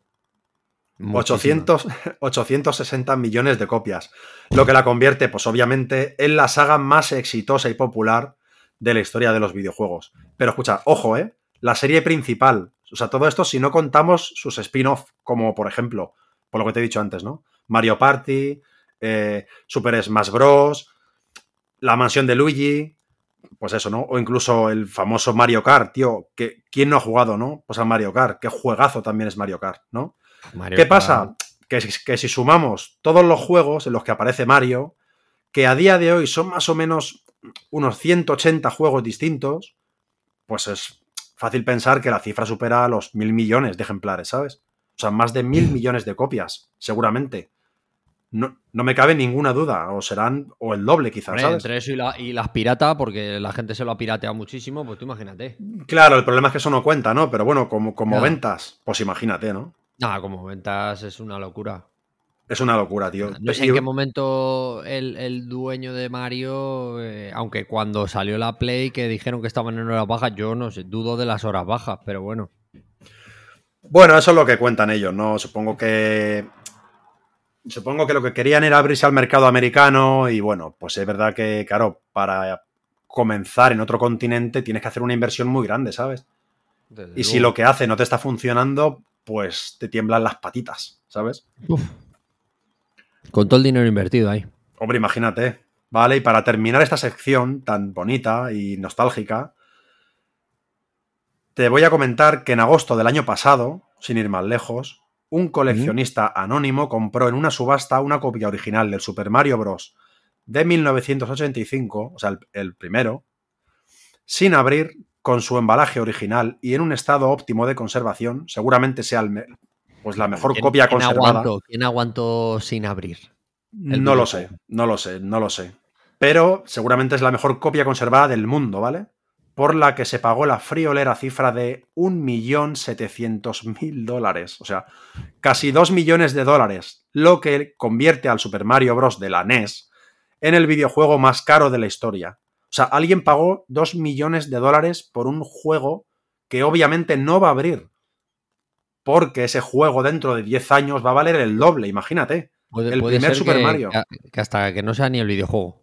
800, 860 millones de copias. Lo que la convierte, pues obviamente, en la saga más exitosa y popular de la historia de los videojuegos. Pero escucha, ojo, ¿eh? La serie principal. O sea, todo esto si no contamos sus spin-off, como por ejemplo, por lo que te he dicho antes, ¿no? Mario Party, eh, Super Smash Bros., La Mansión de Luigi, pues eso, ¿no? O incluso el famoso Mario Kart, tío. Que, ¿Quién no ha jugado, no? Pues a Mario Kart. Qué juegazo también es Mario Kart, ¿no? ¿Qué pasa? Que, que, si sumamos todos los juegos en los que aparece Mario, que a día de hoy son más o menos unos 180 juegos distintos, pues es fácil pensar que la cifra supera los mil millones de ejemplares, ¿sabes? O sea, más de mil millones de copias, seguramente. No, no, me cabe ninguna duda. O serán, o el doble quizás, ¿sabes? Entre eso y, las pirata, porque la gente se lo ha pirateado muchísimo, pues tú imagínate. Claro, el problema es que eso no cuenta, ¿no? Pero bueno, como, como ventas, pues imagínate, ¿no? Nada, como ventas es una locura. Es una locura, tío. No sé en qué momento el, dueño de Mario, eh, aunque cuando salió la Play que dijeron que estaban en horas bajas, yo no sé, dudo de las horas bajas, pero bueno. Bueno, eso es lo que cuentan ellos, ¿no? Supongo que. Supongo que lo que querían era abrirse al mercado americano y bueno, pues es verdad que, claro, para comenzar en otro continente tienes que hacer una inversión muy grande, ¿sabes? y si lo que hace no te está funcionando, pues te tiemblan las patitas, ¿sabes? Con todo el dinero invertido ahí. Hombre, imagínate. Vale, y para terminar esta sección tan bonita y nostálgica, te voy a comentar que en agosto del año pasado, sin ir más lejos, un coleccionista anónimo compró en una subasta una copia original del Super Mario Bros. de 1985, o sea, el, el primero, sin abrir, con su embalaje original y en un estado óptimo de conservación, seguramente sea pues la mejor copia conservada. ¿Quién aguantó sin abrir? No lo sé, no lo sé, no lo sé. Pero seguramente es la mejor copia conservada del mundo, ¿vale? Por la que se pagó la friolera cifra de 1.700.000 dólares. O sea, casi 2 millones de dólares. Lo que convierte al Super Mario Bros. de la NES en el videojuego más caro de la historia. O sea, alguien pagó 2 millones de dólares por un juego que obviamente no va a abrir. Porque ese juego dentro de 10 años va a valer el doble, imagínate. el primer Super Mario. Que hasta que no sea ni el videojuego.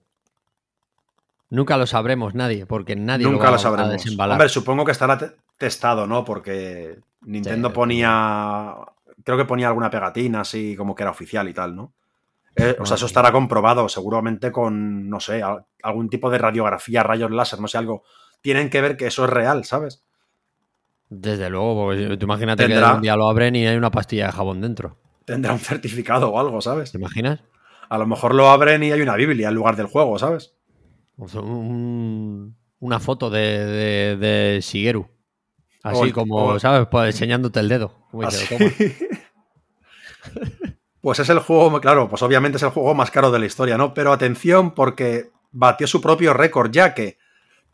Nunca lo sabremos nadie, porque nadie Nunca lo, va sabremos. a desembalar. Hombre, supongo que estará testado, ¿no? Porque Nintendo ponía. Creo que ponía alguna pegatina así como que era oficial y tal, ¿no? Eh, o sea, eso estará comprobado seguramente con, no sé, algún tipo de radiografía, rayos láser, no sé, algo. Tienen que ver que eso es real, ¿sabes? Desde luego, porque tú imagínate que un día lo abren y hay una pastilla de jabón dentro. Tendrá un certificado o algo, ¿sabes? ¿Te imaginas? A lo mejor lo abren y hay una Biblia en lugar del juego, ¿sabes? una foto de, de, Shigeru. Así como, ¿sabes? Pues enseñándote el dedo. [laughs] Pues es el juego, claro, pues obviamente es el juego más caro de la historia, ¿no? Pero atención porque batió su propio récord, ya que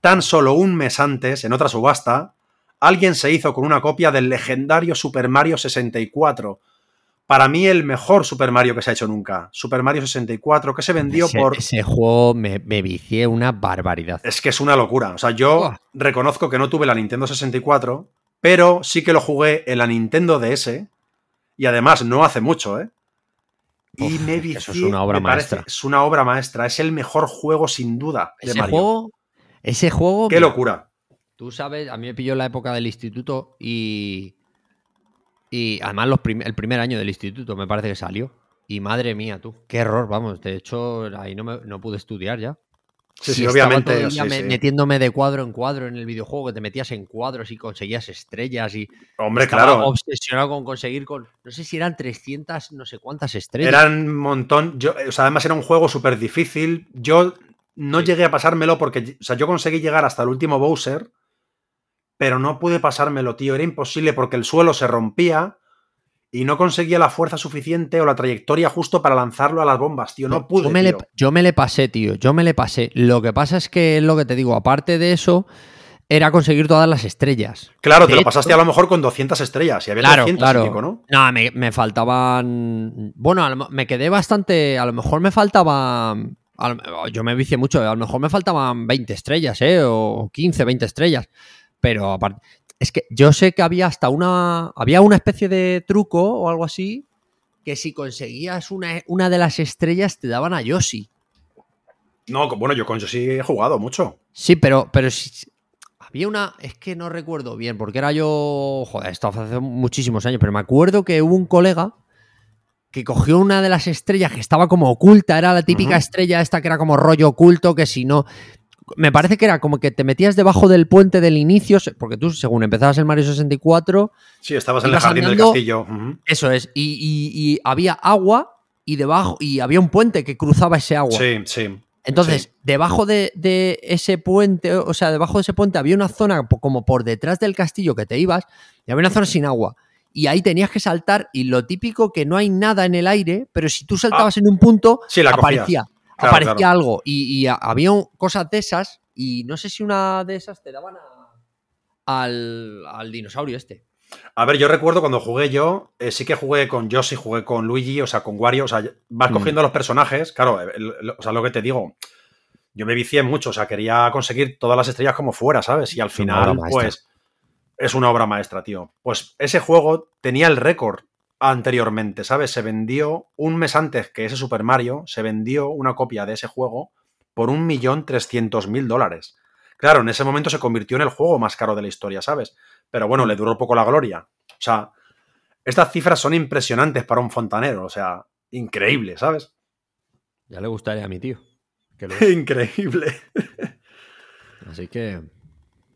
tan solo un mes antes, en otra subasta, alguien se hizo con una copia del legendario Super Mario 64. Para mí el mejor Super Mario que se ha hecho nunca. Super Mario 64, que se vendió por... Ese juego me, me, vicié una barbaridad. Es que es una locura. O sea, yo reconozco que no tuve la Nintendo 64, pero sí que lo jugué en la Nintendo DS. Y además no hace mucho, ¿eh? Y me Eso es una obra maestra. es una obra maestra. Es el mejor juego, sin duda, de ese Juego, ese juego. Qué locura. Tú sabes, a mí me pilló la época del instituto y. Y además los el primer año del instituto me parece que salió. Y madre mía, tú. Qué error, vamos. De hecho, ahí no, me, no pude estudiar ya. Sí, sí, obviamente. Metiéndome de cuadro en cuadro en el videojuego, que te metías en cuadros y conseguías estrellas y. Hombre, claro. Obsesionado con conseguir con. No sé si eran 300, no sé cuántas estrellas. Eran un montón. Yo, o sea, además era un juego súper difícil. Yo no llegué a pasármelo porque. O sea, yo conseguí llegar hasta el último Bowser, pero no pude pasármelo, tío. Era imposible porque el suelo se rompía y no conseguía la fuerza suficiente o la trayectoria justo para lanzarlo a las bombas, tío. No pude. Yo me, tío. Le, yo me le pasé, tío. Yo me le pasé. Lo que pasa es que es lo que te digo. Aparte de eso, era conseguir todas las estrellas. Claro, De te lo pasaste a lo mejor con 200 estrellas y había Claro, 300 claro. ¿no? No, me, me faltaban. Bueno, me quedé bastante. A lo mejor me faltaban. Yo me vicié mucho. A lo mejor me faltaban 20 estrellas, ¿eh? O 15, 20 estrellas. Pero aparte. Es que yo sé que había hasta una. Había una especie de truco o algo así. Que si conseguías una, una de las estrellas te daban a Yoshi. No, bueno, yo con Yoshi he jugado mucho. Sí, pero, pero si- había una. Es que no recuerdo bien, porque era yo. Joder, esto hace muchísimos años, pero me acuerdo que hubo un colega que cogió una de las estrellas que estaba como oculta. Era la típica estrella esta que era como rollo oculto, que si no. Me parece que era como que te metías debajo del puente del inicio, porque tú, según empezabas el Mario 64, Sí, estabas en el jardín del castillo. eso es, y, y- y había agua y debajo, y había un puente que cruzaba ese agua. Sí, sí. Entonces, Sí. debajo de, de ese puente, o sea, debajo de ese puente había una zona como por detrás del castillo que te ibas, y había una zona sin agua. Y ahí tenías que saltar, y lo típico que no hay nada en el aire, pero si tú saltabas en un punto, Ah. Sí, la cogías. Aparecía. Claro, aparecía claro. algo. Y, y a- había un- cosas de esas, y no sé si una de esas te daban a- al, al dinosaurio este. A ver, yo recuerdo cuando jugué yo, eh, sí que jugué con Yoshi, jugué con Luigi, o sea, con Wario, o sea, vas Mm. cogiendo los personajes, claro, el- el- o sea, lo que te digo, yo me vicié mucho, o sea, quería conseguir todas las estrellas como fuera, ¿sabes? Y al final, pues, es una obra maestra, tío. Pues ese juego tenía el récord anteriormente, ¿sabes? Se vendió un mes antes que ese Super Mario, se vendió una copia de ese juego por un millón trescientos mil dólares. Claro, en ese momento se convirtió en el juego más caro de la historia, ¿sabes? Pero bueno, le duró poco la gloria. O sea, estas cifras son impresionantes para un fontanero, o sea, increíble, ¿sabes? Ya le gustaría a mi tío. que lo- [laughs] Increíble. Así que.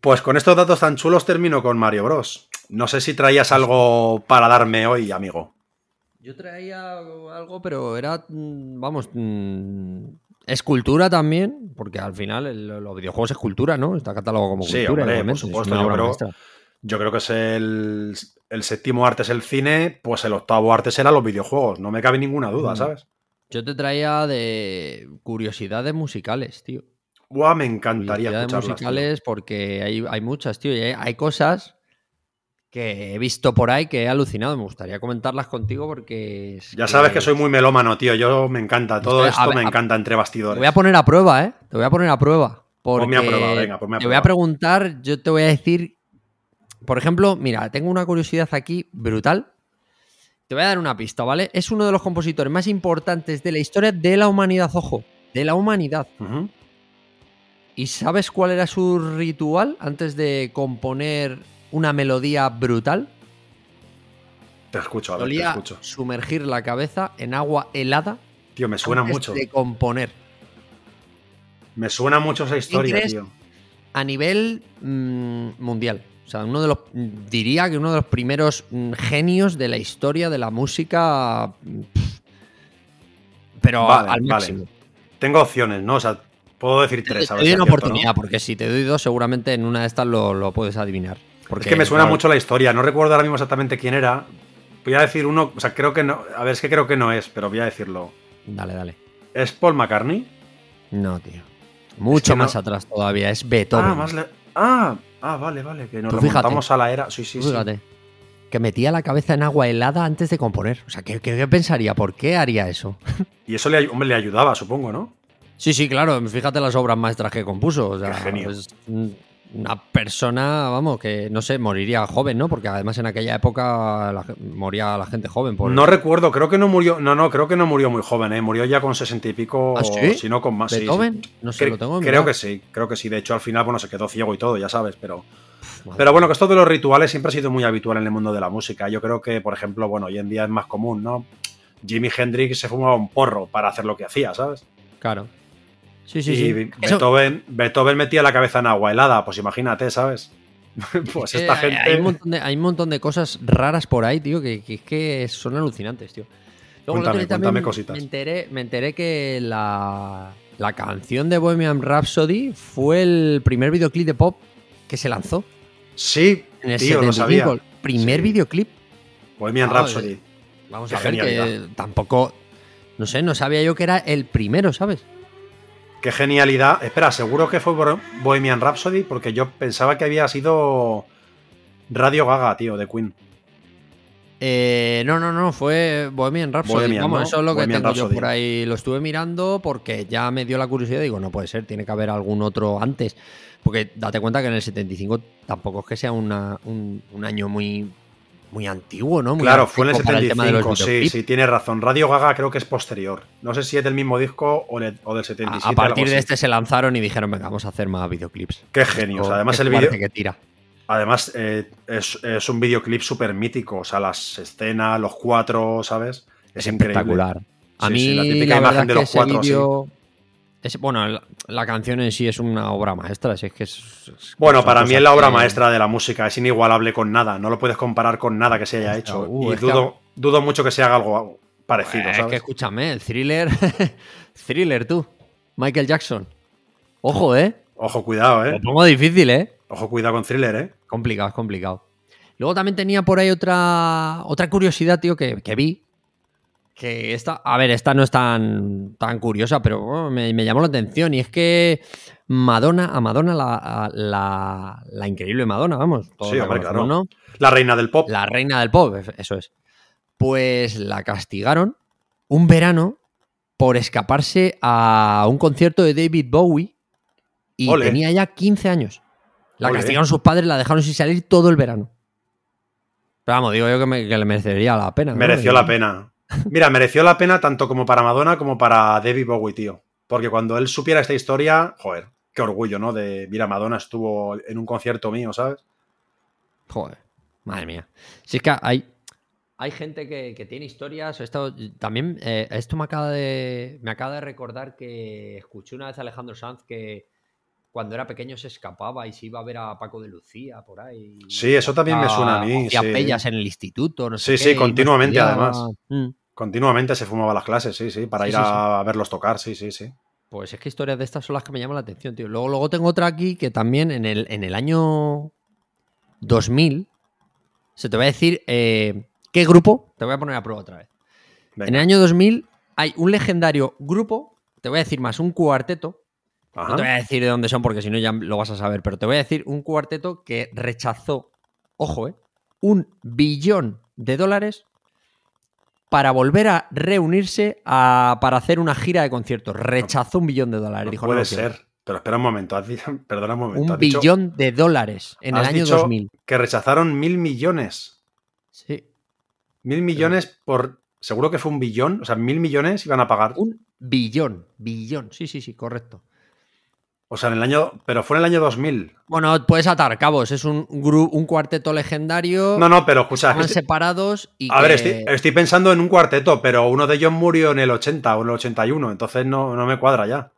Pues con estos datos tan chulos termino con Mario Bros. No sé si traías algo para darme hoy, amigo. Yo traía algo, pero era, mm, vamos, mm, escultura también, porque al final el- los videojuegos es cultura, ¿no? Está catalogado como Sí, cultura. hombre, por es supuesto, yo creo-. Yo creo que es el, el séptimo arte es el cine, pues el octavo arte será los videojuegos. No me cabe ninguna duda, Mm. ¿sabes? Yo te traía de curiosidades musicales, tío. Buah, me encantaría escucharlas. tío. musicales porque hay, hay muchas, tío. Y hay, hay cosas que he visto por ahí que he alucinado. Me gustaría comentarlas contigo porque... es Ya sabes que soy muy melómano, tío. Yo me encanta. Todo esto ver, me a- encanta entre Te bastidores. voy a poner a prueba, ¿eh? Te voy a poner a prueba. Porque Ponme a prueba, venga, ponme a Te voy a prueba. preguntar, yo te voy a decir. Por ejemplo, mira, tengo una curiosidad aquí brutal. Te voy a dar una pista, ¿vale? Es uno de los compositores más importantes de la historia de la humanidad, ojo. De la humanidad. ¿Y sabes cuál era su ritual antes de componer una melodía brutal? Te escucho, a ver, te escucho. sumergir la cabeza en agua helada Tío, me suena antes mucho. de componer. Me suena mucho esa historia, tío. a nivel mm, mundial. O sea, uno de los. Diría que uno de los primeros mm, genios de la historia de la música. Pero Vale, al vale. máximo. Tengo opciones, ¿no? O sea, puedo decir Te, tres. a te ver doy si una oportunidad, porque si te doy dos, seguramente en una de estas lo, lo puedes adivinar. Porque, Es que me suena claro, mucho la historia. No recuerdo ahora mismo exactamente quién era. Voy a decir uno. O sea, creo que no. A ver, es que creo que no es, pero voy a decirlo. Dale, dale. ¿Es Paul McCartney? No, tío. Mucho que no- más atrás todavía. Es Beethoven. Ah, más le- ah, ah, vale, vale. Que nos Tú fíjate. a la era. Sí, sí. Fíjate. Que metía la cabeza en agua helada antes de componer. O sea, ¿qué, qué- qué pensaría? ¿Por qué haría eso? [laughs] Y eso le, hombre, le ayudaba, supongo, ¿no? Sí, sí, claro. Fíjate las obras maestras que compuso. O sea, Qué genio. Una persona, vamos, que no sé, moriría joven, ¿no? Porque además en aquella época la moría la gente joven. Por... No recuerdo, creo que no murió. No, no, creo que no murió muy joven, ¿eh? Murió ya con sesenta y pico. ¿Ah, sí? Si no con más. sí, sí. ¿Beethoven? No sé, Cre- lo tengo creo mirado. que sí, creo que sí. De hecho, al final, bueno, se quedó ciego y todo, ya sabes, pero. Madre Pero bueno, que esto de los rituales siempre ha sido muy habitual en el mundo de la música. Yo creo que, por ejemplo, bueno, hoy en día es más común, ¿no? Jimi Hendrix se fumaba un porro para hacer lo que hacía, ¿sabes? Claro. Sí, sí, y sí. Eso- Beethoven, Beethoven metía la cabeza en agua helada, pues imagínate, ¿sabes? [laughs] pues esta gente. Hay un, montón de, hay un montón de cosas raras por ahí, tío, que, que es que son alucinantes, tío. Luego, otro Cuéntame, cuéntame cositas. Me enteré, me enteré que la, la canción de Bohemian Rhapsody fue el primer videoclip de pop que se lanzó Sí, en el tío, lo 75. sabía. Primer Sí. videoclip. Bohemian Ah, Rhapsody. Vamos Qué a ver que tampoco. No sé, no sabía yo que era el primero, ¿sabes? Qué genialidad. Espera, seguro que fue Bo- Bohemian Rhapsody porque yo pensaba que había sido Radio Gaga, tío, de Queen. Eh, no, no, no, fue Bohemian Rhapsody. Bohemian, Vamos, ¿no? eso es lo que Bohemian tengo yo por ahí. Lo estuve mirando porque ya me dio la curiosidad. Digo, no puede ser, tiene que haber algún otro antes. Porque date cuenta que en el 75 tampoco es que sea una- un, un año muy, muy antiguo, ¿no? Muy Claro, fue en el antiguo para tema de los 75, sí, sí, tienes razón. Radio Gaga creo que es posterior. No sé si es del mismo disco o, le- o del A, 77. a partir de este se lanzaron y dijeron, venga, vamos a hacer más videoclips. Qué genios. Además, el parece que tira. Además, eh, es, es un videoclip súper mítico. O sea, las escenas, los cuatro, ¿sabes? Es, increíble. espectacular. A mí sí, la típica la imagen de es los cuatro, así. Bueno, la, la canción en sí es una obra maestra. si es que es, es- Bueno, para mí es la obra que- maestra de la música. Es inigualable con nada. No lo puedes comparar con nada que se haya hecho. Uh, y es que- dudo, mucho que se haga algo parecido, Es ¿sabes? que escúchame, el thriller. [laughs] thriller, tú. Michael Jackson. Ojo, ¿eh? Ojo, cuidado, Lo ¿eh? pongo difícil, ¿eh? Ojo, cuidado con thriller, ¿eh? Complicado, es complicado. Luego también tenía por ahí otra, otra curiosidad, tío, que, que vi. Que esta, a ver, esta no es tan, tan curiosa, pero me, me llamó la atención. Y es que Madonna, a Madonna, la, la, la increíble Madonna, vamos. todos Sí, hombre, claro. ¿no? La reina del pop. La reina del pop, eso es. Pues la castigaron un verano por escaparse a un concierto de David Bowie y Ole. tenía ya 15 años. La Ole. castigaron sus padres, la dejaron sin salir todo el verano. Pero vamos, digo yo que, me- que le merecería la pena. Mereció la pena. Mira, mereció la pena tanto como para Madonna como para David Bowie, tío. Porque cuando él supiera esta historia, joder, qué orgullo, ¿no? De, mira, Madonna estuvo en un concierto mío, ¿sabes? Joder, madre mía. Si es que hay, hay gente que, que tiene historias. Esto, también, eh, esto me acaba, de, me acaba de recordar que escuché una vez a Alejandro Sanz que cuando era pequeño se escapaba y se iba a ver a Paco de Lucía por ahí. Sí, eso también me suena a mí, Hacía sí. pellas en el instituto, no sé Sí, qué, sí, no continuamente, además. Mm. Continuamente se fumaba las clases, sí, sí, para Sí, ir sí, a verlos tocar, sí, sí, sí. Pues es que historias de estas son las que me llaman la atención, tío. Luego, luego tengo otra aquí que también en el, en el año 2000, se te va a decir eh, qué grupo, te voy a poner a prueba otra vez. Venga. En el año 2000 hay un legendario grupo, te voy a decir más, un cuarteto. Ajá. No te voy a decir de dónde son porque si no ya lo vas a saber, pero te voy a decir un cuarteto que rechazó, ojo, eh, un billón de dólares para volver a reunirse a- para hacer una gira de conciertos. Rechazó un billón de dólares. No dijo, puede lo quiero". ser. Pero espera un momento, has [laughs] perdona un momento. Un dicho billón de dólares en el año dicho 2000. Que rechazaron mil millones. Sí. Mil millones por. Seguro que fue un billón. O sea, mil millones iban a pagar. Un billón. Billón. Sí, sí, sí, correcto. O sea, en el año. Pero fue en el año 2000. Bueno, puedes atar cabos. Es un, gru- un cuarteto legendario. No, no, pero escucha. Estoy- separados y. a ver, estoy, estoy pensando en un cuarteto, pero uno de ellos murió en el 80 o en el 81. Entonces no, no me cuadra ya.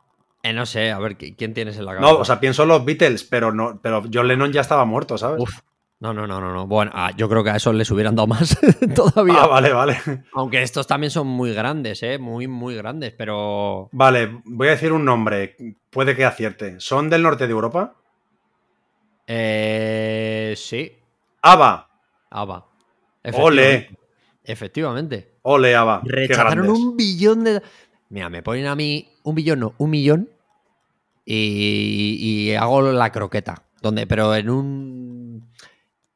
Eh, no sé, a ver, ¿qui- ¿quién tienes en la cabeza? No, o sea, pienso en los Beatles, pero no, pero John Lennon ya estaba muerto, ¿sabes? Uf. No, no, no, no, no. Bueno, ah, yo creo que a esos les hubieran dado más [laughs] todavía. Ah, vale, vale. Aunque estos también son muy grandes, ¿eh? Muy, muy grandes, pero. Vale, voy a decir un nombre. Puede que acierte. ¿Son del norte de Europa? Eh, sí. ABBA. ABBA. Ole. Efectivamente. Ole, ABBA. Rechazaron un billón de. Mira, me ponen a mí un billón, no, un millón. Y, y hago la croqueta. Donde, pero en un.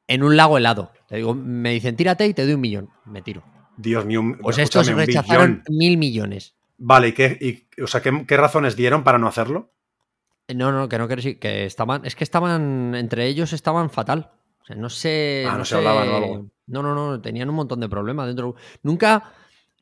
En un lago helado. Te digo, me dicen, tírate y te doy un millón. Me tiro. Dios mío, Pues estos rechazaron billón. mil millones. Vale, ¿y qué, y- o sea, ¿qué, qué razones dieron para no hacerlo? No, no, que no quiero decir que estaban. Es que estaban. Entre ellos estaban fatal. O sea, no sé. Ah, no se hablaban o algo. No, no, no. Tenían un montón de problemas dentro. Nunca.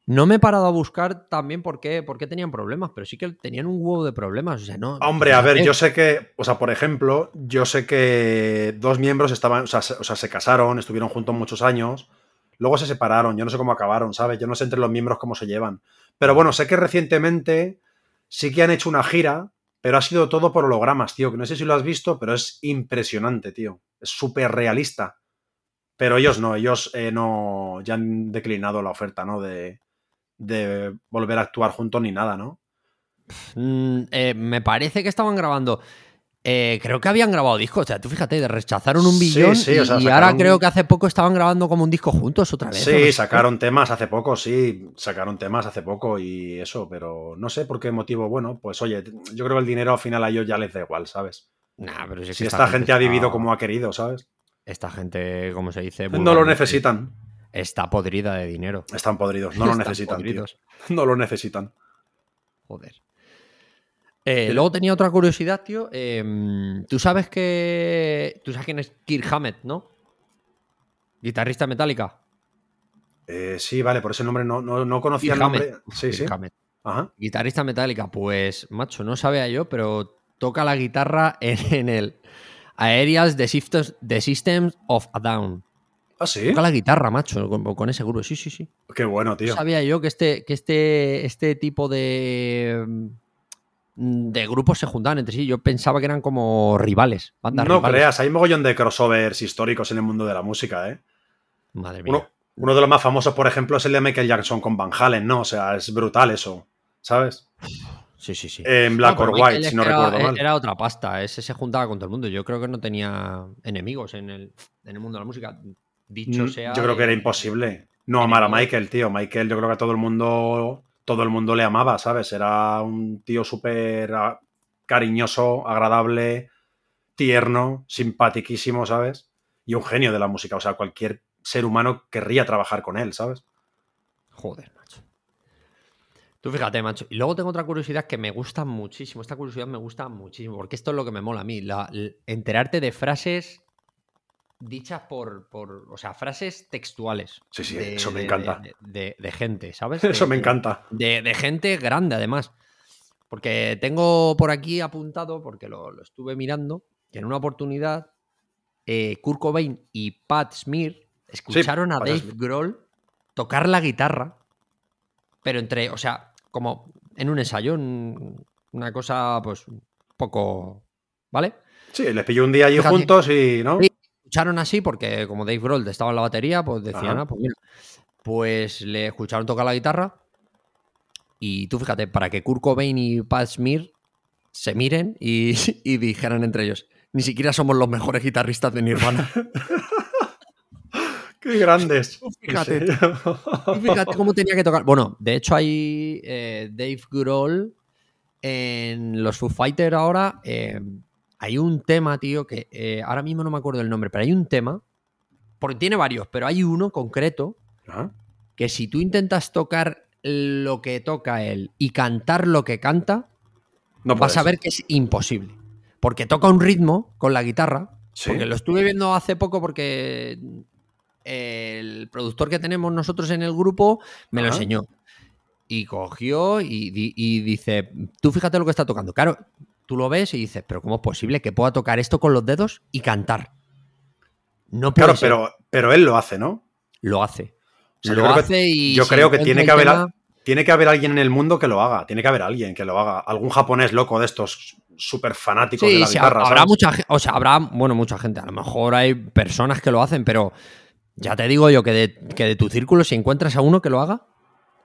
No me he parado a buscar también por qué, por qué tenían problemas, pero sí que tenían un huevo de problemas. O sea, no. Hombre, a ver, yo sé que, o sea, por ejemplo, yo sé que dos miembros estaban, o sea, se, o sea, se casaron, estuvieron juntos muchos años, luego se separaron, yo no sé cómo acabaron, ¿sabes? Yo no sé entre los miembros cómo se llevan. Pero bueno, sé que recientemente sí que han hecho una gira, pero ha sido todo por hologramas, tío, que no sé si lo has visto, pero es impresionante, tío. Es súper realista. Pero ellos no, ellos eh, no, ya han declinado la oferta, ¿no? De, de volver a actuar juntos ni nada, ¿no? Mm, eh, me parece que estaban grabando. eh, creo que habían grabado discos. O sea, tú fíjate, rechazaron un Sí, billón sí, o sea, y, sacaron- ahora creo que hace poco estaban grabando como un disco juntos otra vez. ¿o no Sí, sé? sacaron temas hace poco, sí, sacaron temas hace poco y eso, pero no sé por qué motivo. Bueno, pues oye, yo creo que el dinero al final a ellos ya les da igual, ¿sabes? Nah, pero si, es Si que esta gente ha está- vivido como ha querido, ¿sabes? Esta gente, como se dice, No lo vulgarmente, necesitan. Está podrida de dinero. Están podridos, no lo necesitan, tío. [laughs] No lo necesitan. Joder. Eh, luego tenía otra curiosidad, tío. Eh, Tú sabes que. Tú sabes quién es Kirk Hammett, ¿no? Guitarrista Metallica. Eh, sí, vale, por ese nombre no, no, no conocía el nombre. Hammett. Sí, sí. Kirk Hammett. Ajá. Guitarrista Metallica. Pues, macho, no sabía yo, pero toca la guitarra en, en el Aerials The Systems of a Down. Ah, sí. Toca la guitarra, macho, con, con ese grupo. Sí, sí, sí. Qué bueno, tío. No sabía yo que este, que este, este tipo de, mm, de grupos se juntaban entre sí. Yo pensaba que eran como rivales, bandas No rivales. creas, hay mogollón de crossovers históricos en el mundo de la música, ¿eh? Madre mía. Uno, uno de los más famosos, por ejemplo, es el de Michael Jackson con Van Halen, ¿no? O sea, es brutal eso, ¿sabes? Sí, sí, sí. En Black No, or White, si no era- recuerdo mal. Era otra pasta. Ese se juntaba con todo el mundo. Yo creo que no tenía enemigos en el, en el mundo de la música. Dicho Mm, sea. yo creo que era imposible no amar a. Michael, tío. Michael, yo creo que a todo el mundo, todo el mundo le amaba, ¿sabes? Era un tío súper ah, cariñoso, agradable, tierno, simpatiquísimo, ¿sabes? Y un genio de la música. O sea, cualquier ser humano querría trabajar con él, ¿sabes? Joder, macho. Tú fíjate, macho. Y luego tengo otra curiosidad que me gusta muchísimo. Esta curiosidad me gusta muchísimo. Porque esto es lo que me mola a mí. la- enterarte de frases dichas por, por. O sea, frases textuales. Sí, sí, de- eso me encanta. De, de- de gente, ¿sabes? [laughs] Eso me encanta. De, de gente grande, además. Porque tengo por aquí apuntado, porque lo, lo estuve mirando, que en una oportunidad eh, Kurt Cobain y Pat Smear escucharon a Dave. Grohl tocar la guitarra, pero entre, o sea, como en un ensayo, un- una cosa pues un poco, ¿vale? Sí, les pilló un día allí Fíjate. juntos y, ¿no? Sí. Escucharon así porque como Dave Grohl estaba en la batería, pues decían, ah, pues mira, pues le escucharon tocar la guitarra y tú fíjate, para que Kurt Cobain y Pat Smear se miren y, [laughs] y dijeran entre ellos, ni siquiera somos los mejores guitarristas de Nirvana. [laughs] ¡Qué grandes! [laughs] Fíjate. Fíjate cómo tenía que tocar. Bueno, de hecho hay eh, Dave Grohl en los Foo Fighters ahora. eh, hay un tema, tío, que eh, ahora mismo no me acuerdo el nombre, pero hay un tema, porque tiene varios, pero hay uno concreto que si tú intentas tocar lo que toca él y cantar lo que canta, No vas a ver que es imposible. Porque toca un ritmo con la guitarra. Sí. Porque lo estuve viendo hace poco porque el productor que tenemos nosotros en el grupo me lo enseñó. Y cogió y dice, tú fíjate lo que está tocando. Claro, tú lo ves y dices, pero ¿cómo es posible que pueda tocar esto con los dedos y cantar? No puede Claro, ser. pero, pero él lo hace, ¿no? Lo hace. O sea, lo yo creo que- hace y yo si creo que encuentra tiene que haber tema- Tiene que haber alguien en el mundo que lo haga. Tiene que haber alguien que lo haga. Algún japonés loco de estos súper fanáticos de la sí, guitarra. habrá ¿sabes? mucha gente, o sea, habrá, bueno, mucha gente, a lo mejor hay personas que lo hacen, pero ya te digo yo que de, que de tu círculo, si encuentras a uno que lo haga,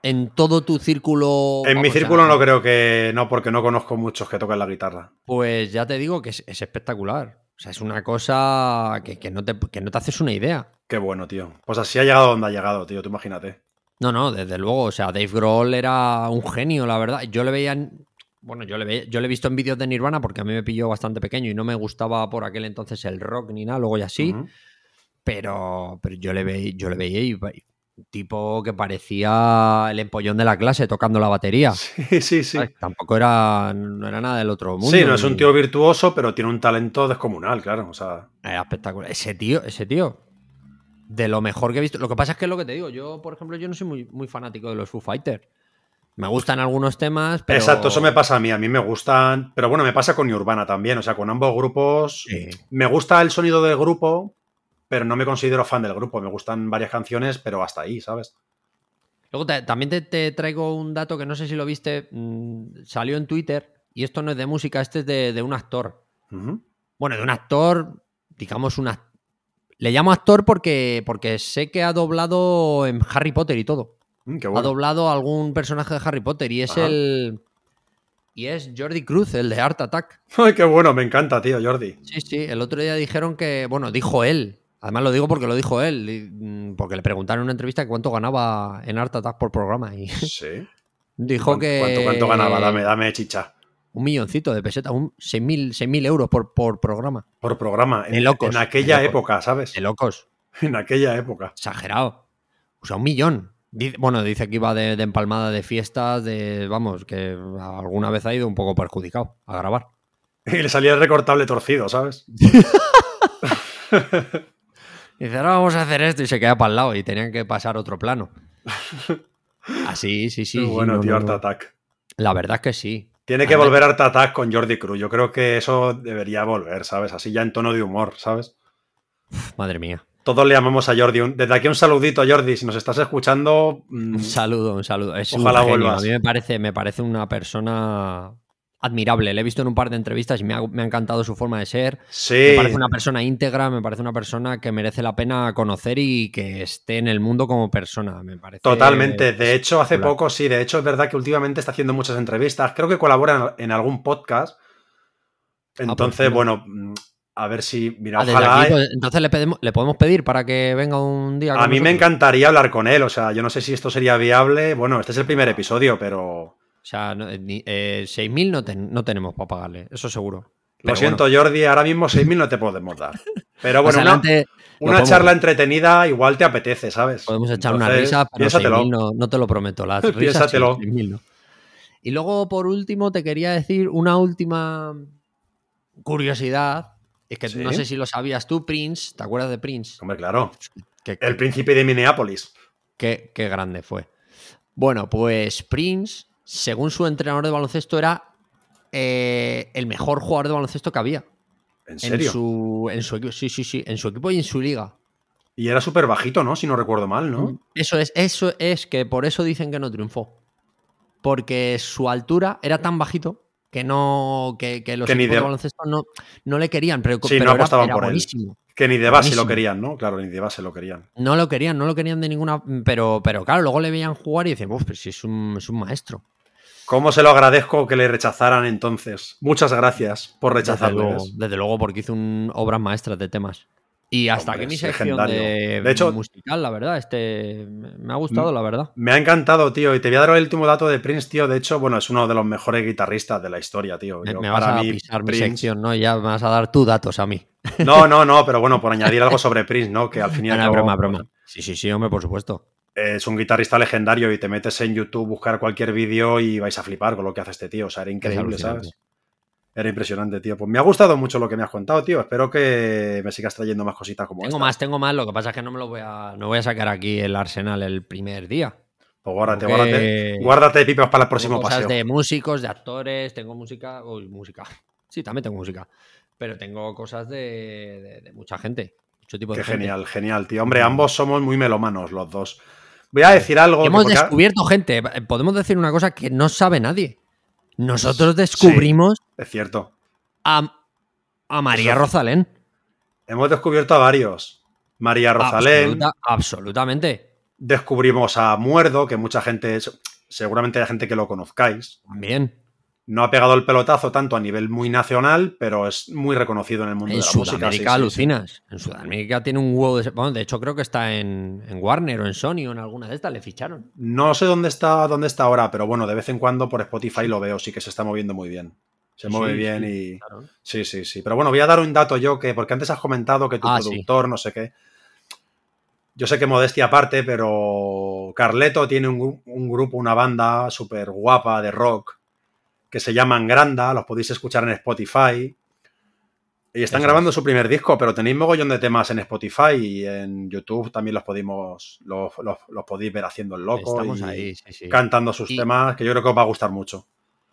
en todo tu círculo... En mi círculo no creo que no, porque no conozco muchos que toquen la guitarra. Pues ya te digo que es, es espectacular. O sea, es una cosa que, que no te, que no te haces una idea. Qué bueno, tío. Pues así ha llegado donde ha llegado, tío. Tú imagínate. No, no, desde luego. O sea, Dave Grohl era un genio, la verdad. Yo le veía. en- Bueno, yo le, ve- yo le he visto en vídeos de Nirvana porque a mí me pilló bastante pequeño y no me gustaba por aquel entonces el rock ni nada, luego ya sí. Ujú. Pero, pero yo le veía, yo le veía y, tipo que parecía el empollón de la clase tocando la batería. [laughs] Sí, sí, sí. Tampoco era, no era nada del otro mundo. Sí, no es un tío virtuoso, pero tiene un talento descomunal, claro. O sea, Era espectacular. Ese tío, ese tío. De lo mejor que he visto. Lo que pasa es que es lo que te digo. Yo, por ejemplo, yo no soy muy, muy fanático de los Foo Fighters. Me gustan algunos temas, pero. exacto, eso me pasa a mí. A mí me gustan. Pero bueno, me pasa con Urbana también. O sea, con ambos grupos. Sí. Me gusta el sonido del grupo, pero no me considero fan del grupo. Me gustan varias canciones, pero hasta ahí, ¿sabes? Luego te- también te, te traigo un dato que no sé si lo viste. mm, salió en Twitter. Y esto no es de música, este es de, de un actor. Bueno, de un actor, digamos, un act- Le llamo actor porque, porque sé que ha doblado en Harry Potter y todo. Mm, qué Ha doblado algún personaje de Harry Potter y es Ajá. el. y es Jordi Cruz, el de Art Attack. [laughs] Ay, qué bueno, me encanta, tío, Jordi. Sí, sí, el otro día dijeron que, bueno, dijo él, además lo digo porque lo dijo él, mm, porque le preguntaron en una entrevista cuánto ganaba en Art Attack por programa y [laughs] Sí. dijo ¿Cuánto, que... cuánto, cuánto ganaba? Dame, dame chicha. Un milloncito de pesetas, un 6.000 6.000 euros por, por programa. Por programa. En, De locos, en aquella de locos. época, ¿sabes? De locos, [laughs] En aquella época. exagerado. O sea, un millón. Bueno, dice que iba de, de empalmada de fiestas, de, vamos, que alguna vez ha ido un poco perjudicado a grabar. [laughs] Y le salía el recortable torcido, ¿sabes? Dice, ahora vamos a hacer esto y se queda para el lado y tenían que pasar otro plano. Así, [laughs] sí, sí. Sí, bueno, no, tío, no, Art. Attack. La verdad es que sí. Tiene que volver Art Attack con Jordi Cruz. Yo creo que eso debería volver, ¿sabes? Así ya en tono de humor, ¿sabes? Madre mía. Todos le llamamos a Jordi. Desde aquí un saludito, Jordi. Si nos estás escuchando, mm, Un saludo, un saludo. Es Ojalá un vuelvas. A mí me parece, me parece una persona admirable. Le he visto en un par de entrevistas y me ha, me ha encantado su forma de ser. sí. Me parece una persona íntegra, me parece una persona que merece la pena conocer y que esté en el mundo como persona. Me parece. Totalmente. De hecho, hace poco, sí, de hecho es verdad que últimamente está haciendo muchas entrevistas. Creo que colabora en, en algún podcast. Entonces, pues mira. bueno, mm, a ver si, mira, Ah, ojalá. aquí, pues, entonces le, pedimos- le podemos pedir para que venga un día. a mí me encantaría hablar con él. O sea, yo no sé si esto sería viable. Bueno, este es el primer episodio, pero sea, no, ni- eh, 6.000 no, ten- no tenemos para pagarle, eso seguro. lo Pero siento, Jordi, ahora mismo 6.000 no te podemos dar. Pero [laughs] bueno, una, una charla entretenida igual te apetece, ¿sabes? Podemos echar una risa, pero. 6.000 no, no te lo prometo. Las [laughs] risas sí, Piénsatelo. 6.000 no. Y luego, por último, te quería decir una última curiosidad. Es que Sí. no sé si lo sabías tú, Prince. ¿Te acuerdas de Prince? Hombre, claro. Qué, El príncipe de Minneapolis. qué- qué grande fue. Bueno, pues Prince, según su entrenador de baloncesto, era eh, el mejor jugador de baloncesto que había. ¿En En serio? su, en su equipo, sí, sí, sí, en su equipo y en su liga. Y era súper bajito, ¿no? Si no recuerdo mal, ¿no? Eso es, eso es que por eso dicen que no triunfó. Porque su altura era tan bajito que no. que, que los Que equipos de- de baloncesto no, no le querían, pero, Sí, no pero apostaban era por él. Que ni de base lo querían, ¿no? Claro, ni de base lo querían. No lo querían, no lo querían de ninguna. Pero, pero claro, luego le veían jugar y decían, uff, pero si es un, es un maestro. ¿Cómo se lo agradezco que le rechazaran entonces? Muchas gracias por Desde rechazarle. luego, ¿ves? desde luego, porque hizo un, obras maestras de temas. Y hasta Hombre, aquí mi sección de, De hecho- musical, la verdad. Este me ha gustado, la verdad. Me ha encantado, tío. Y te voy a dar el último dato de Prince, tío. De hecho, bueno, es uno de los mejores guitarristas de la historia, tío. Yo, me vas para a mí, pisar mi Prince- sección, ¿no? Ya me vas a dar tus datos a mí. No, no, no, pero bueno, por [laughs] añadir algo sobre Prince, ¿no? Que al fin y No, al no, cabo, broma, broma. Sí, sí, sí, hombre, por supuesto. Es un guitarrista legendario y te metes en YouTube, buscar cualquier vídeo y vais a flipar con lo que hace este tío. O sea, era increíble. ¿sabes? Era impresionante, tío. Pues me ha gustado mucho lo que me has contado, tío. Espero que me sigas trayendo más cositas como Tengo esta. más, tengo más. Lo que pasa es que no me lo voy a. No voy a sacar aquí el arsenal el primer día. Pues guárdate, guárdate. Guárdate pipas para el próximo cosas paseo. de músicos, de actores, tengo música. Uy, música. [laughs] Sí, también tengo música. Pero tengo cosas de, de- de mucha gente. Mucho tipo de Qué gente. genial, genial, tío. Hombre, ambos somos muy melomanos los dos. Voy a decir algo. que Hemos porque- descubierto gente. Podemos decir una cosa que no sabe nadie. Nosotros descubrimos Es cierto. a, a María Eso- Rosalén. Hemos descubierto a varios. María Rosalén. Absoluta- absolutamente. Descubrimos a Muerdo, que mucha gente. Seguramente hay gente que lo conozcáis. También. No ha pegado el pelotazo tanto a nivel muy nacional, pero es muy reconocido en el mundo En de la música. Sudamérica sí, sí. alucinas. En Sudamérica tiene un huevo de... Bueno, de hecho creo que está en, en Warner o en Sony o en alguna de estas. Le ficharon. No sé dónde está, dónde está ahora, pero bueno, de vez en cuando por Spotify lo veo, sí que se está moviendo muy bien. Se mueve sí, bien y. claro. Sí, sí, sí. Pero bueno, voy a dar un dato yo que, porque antes has comentado que tu Ah, productor, no sé qué. Yo sé que modestia aparte, pero Carleto tiene un, un grupo, una banda súper guapa de rock que se llaman Granda, los podéis escuchar en Spotify. Y están Eso grabando su primer disco, pero tenéis mogollón de temas en Spotify y en YouTube también los podemos, los, los- los podéis ver haciendo el loco Estamos y ahí, sí, sí. cantando sus Y- temas, que yo creo que os va a gustar mucho.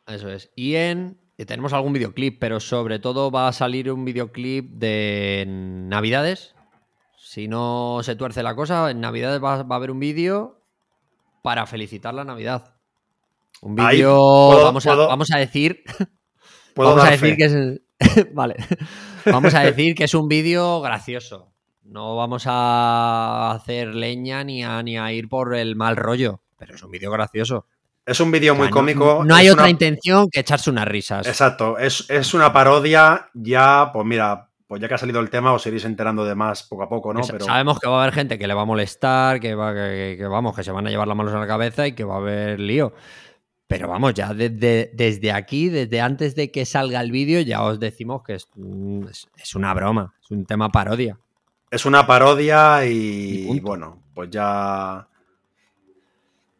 Eso es. Y en... y tenemos algún videoclip, pero sobre todo va a salir un videoclip de Navidades. Si no se tuerce la cosa, en Navidades va, va a haber un vídeo para felicitar la Navidad. Un vídeo, vamos, vamos a decir, Puedo vamos a decir [laughs] fe. que es [laughs] vale. Vamos a decir que es un vídeo gracioso. No vamos a hacer leña ni a, ni a ir por el mal rollo, pero es un vídeo gracioso. Es un vídeo O sea, muy no- cómico. No, hay es otra una- intención que echarse unas risas. Exacto, es, es una parodia ya, pues mira, pues ya que ha salido el tema os iréis enterando de más poco a poco, ¿no? Pero Sabemos que va a haber gente que le va a molestar, que, va, que, que vamos, que se van a llevar las manos a la cabeza y que va a haber lío. Pero vamos, ya desde, desde aquí, desde antes de que salga el vídeo, ya os decimos que es, mm, es- una broma, es un tema parodia. es una parodia Y bueno, pues ya...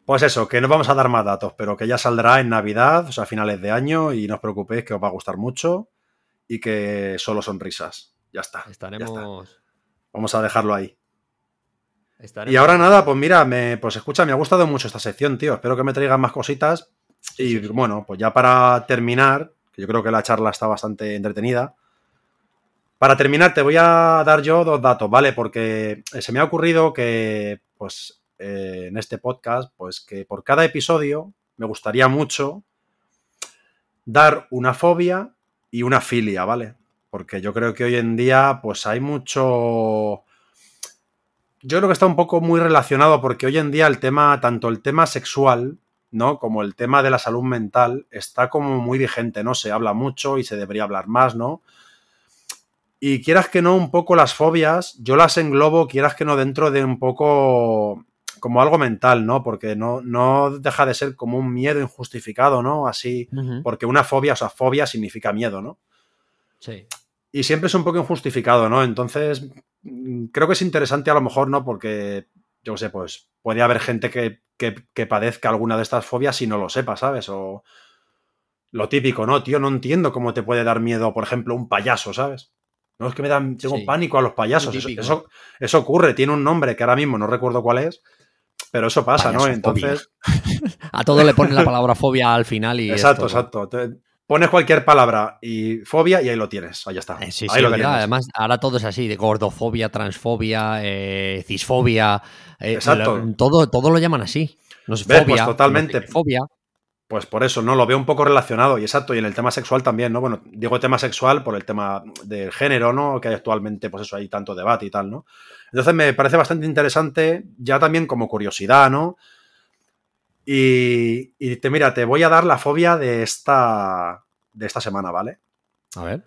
Pues eso, que no vamos a dar más datos, pero que ya saldrá en Navidad, o sea, a finales de año, y no os preocupéis que os va a gustar mucho y que solo son risas. Ya está. ya está. Estaremos. Vamos a dejarlo ahí. estaremos- Y ahora nada, pues mira, me, pues escucha, me ha gustado mucho esta sección, tío. Espero que me traigan más cositas. Y bueno, pues ya para terminar, que yo creo que la charla está bastante entretenida. Para terminar, te voy a dar yo dos datos, ¿vale? Porque se me ha ocurrido que, pues, eh, en este podcast, pues que por cada episodio me gustaría mucho dar una fobia y una filia, ¿vale? Porque yo creo que hoy en día, pues hay mucho yo creo que está un poco muy relacionado porque hoy en día el tema, tanto el tema sexual, ¿no? Como el tema de la salud mental está como muy vigente, ¿no? Se habla mucho y se debería hablar más, ¿no? Y quieras que no, un poco las fobias, yo las englobo, quieras que no, dentro de un poco como algo mental, ¿no? Porque no, no deja de ser como un miedo injustificado, ¿no? Así, porque una fobia, o sea, fobia significa miedo, ¿no? Sí. Y siempre es un poco injustificado, ¿no? Entonces, mm, creo que es interesante a lo mejor, ¿no? Porque, yo qué sé, pues puede haber gente que, que- que padezca alguna de estas fobias y no lo sepa, ¿sabes? O lo típico, ¿no? Tío, no entiendo cómo te puede dar miedo, por ejemplo, un payaso, ¿sabes? No, es que me dan, tengo Sí. pánico a los payasos. Eso, eso, eso ocurre, tiene un nombre que ahora mismo no recuerdo cuál es, pero eso pasa, ¿no? Entonces, [laughs] A todo le ponen la palabra fobia al final y. exacto, exacto. Te- pones cualquier palabra y fobia y ahí lo tienes, ahí está. Eh, sí, ahí lo es verdad. tienes. Además, ahora todo es así, de gordofobia, transfobia, eh, cisfobia. eh, Exacto. lo- todo, todo lo llaman así. No es ¿Ves? fobia. Pues totalmente. no Fobia. Pues por eso, ¿no? Lo veo un poco relacionado y exacto. Y en el tema sexual también, ¿no? Bueno, digo tema sexual por el tema del género, ¿no? Que hay actualmente, pues eso, hay tanto debate y tal, ¿no? Entonces me parece bastante interesante, ya también como curiosidad, ¿no? Y, y te, mira, te voy a dar la fobia de esta, de esta semana, ¿vale? A ver.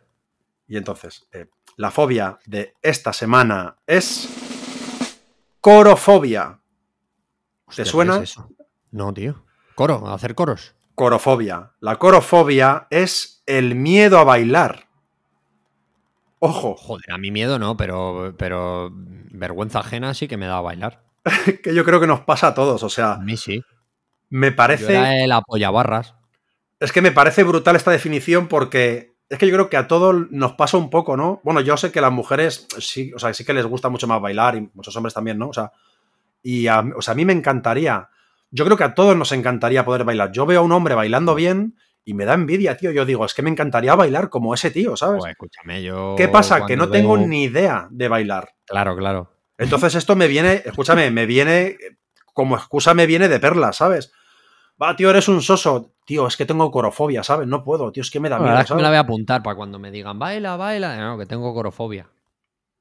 Y entonces, eh, la fobia de esta semana es corofobia. Hostia, ¿qué suena? es? No, tío. Coro, hacer coros. Corofobia. La corofobia es el miedo a bailar. Ojo, Joder, a mí miedo no, pero, pero vergüenza ajena sí que me da a bailar. [laughs] que yo creo que nos pasa a todos. O A sea, mí sí. Me Yo parece. era el apoyabarras. Es que me parece brutal esta definición porque es que yo creo que a todos nos pasa un poco, ¿no? Bueno, yo sé que a las mujeres sí, o sea, sí que les gusta mucho más bailar y muchos hombres también, ¿no? O sea, y a, o sea, a mí me encantaría. Yo creo que a todos nos encantaría poder bailar. Yo veo a un hombre bailando bien y me da envidia, tío. Yo digo, es que me encantaría bailar como ese tío, ¿sabes? Pues escúchame, yo. ¿Qué pasa? Que no tengo ni idea de bailar. Claro, claro. Entonces esto me viene, escúchame, me viene, como excusa me viene de perlas, ¿sabes? Va, tío, eres un soso. Tío, es que tengo corofobia, ¿sabes? No puedo, tío, es que me da miedo, me la voy a apuntar para cuando me digan, baila, baila. No, que tengo corofobia.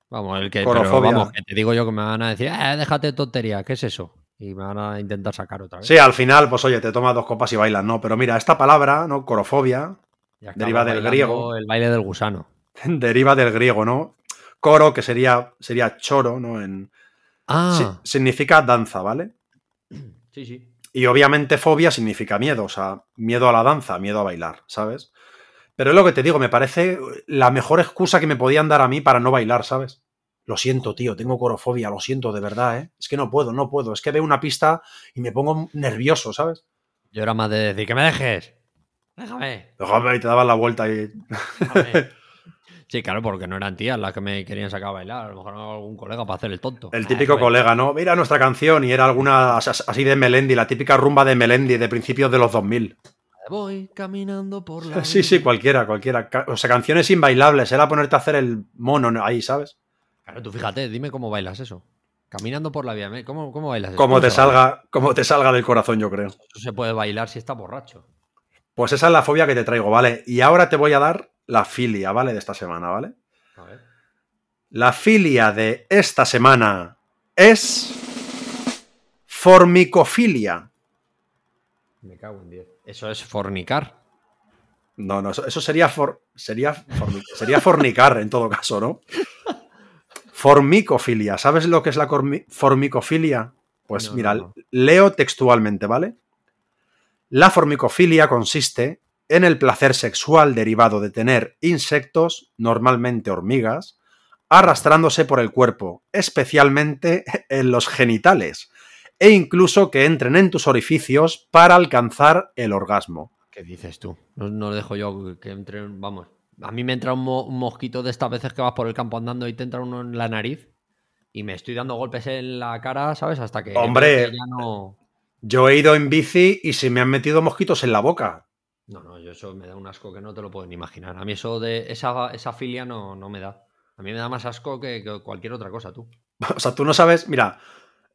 Vamos, el que. pero Corofobia. vamos, que te digo yo que me van a decir, eh, déjate de tontería, ¿qué es eso? Y me van a intentar sacar otra vez. Sí, al final, pues oye, te tomas dos copas y bailas, ¿no? Pero mira, esta palabra, ¿no? Corofobia, deriva del griego. El baile del gusano. [laughs] deriva del griego, ¿no? Coro, que sería, sería choro, ¿no? En, Ah, si- significa danza, ¿vale? sí, sí. Y obviamente fobia significa miedo, o sea, miedo a la danza, miedo a bailar, ¿sabes? Pero es lo que te digo, me parece la mejor excusa que me podían dar a mí para no bailar, ¿sabes? Lo siento, tío, tengo corofobia, lo siento de verdad, ¿eh? Es que no puedo, no puedo. Es que veo una pista y me pongo nervioso, ¿sabes? Yo era más de decir, que me dejes. Déjame. Déjame, Y te daban la vuelta y... déjame. [laughs] sí, claro, porque no eran tías las que me querían sacar a bailar. A lo mejor era algún colega para hacer el tonto. El típico colega, ¿no? Mira nuestra canción y era alguna as- así de Melendi, la típica rumba de Melendi de principios de los 2000. Voy caminando por la. [laughs] Sí, sí, cualquiera, cualquiera. O sea, canciones inbailables, era ponerte a hacer el mono ahí, ¿sabes? Claro, tú fíjate, dime cómo bailas eso. Caminando por la vía. ¿me- ¿Cómo, cómo bailas eso? Como ¿Cómo te salga, como te salga del corazón, yo creo. Eso se puede bailar si está borracho. Pues esa es la fobia que te traigo, ¿vale? Y ahora te voy a dar la filia, ¿vale? De esta semana, ¿vale? A ver. La filia de esta semana es formicofilia. Me cago en 10. Eso es fornicar. No, no, eso, eso sería, for- sería, sería fornicar en todo caso, ¿no? Formicofilia. ¿Sabes lo que es la formicofilia? Pues No, mira, no. leo textualmente, ¿vale? La formicofilia consiste en el placer sexual derivado de tener insectos, normalmente hormigas, arrastrándose por el cuerpo, especialmente [laughs] en los genitales, e incluso que entren en tus orificios para alcanzar el orgasmo. ¿Qué dices tú? No, no dejo yo que entre. Vamos. A mí me entra un, mo- un mosquito de estas veces que vas por el campo andando y te entra uno en la nariz y me estoy dando golpes en la cara, ¿sabes? Hasta que. Hombre. ya no. Yo he ido en bici y se me han metido mosquitos en la boca. No, no, yo eso me da un asco que no te lo puedo ni imaginar. A mí eso de esa, esa filia no, no me da. A mí me da más asco que, que cualquier otra cosa, tú. [laughs] O sea, tú no sabes, mira,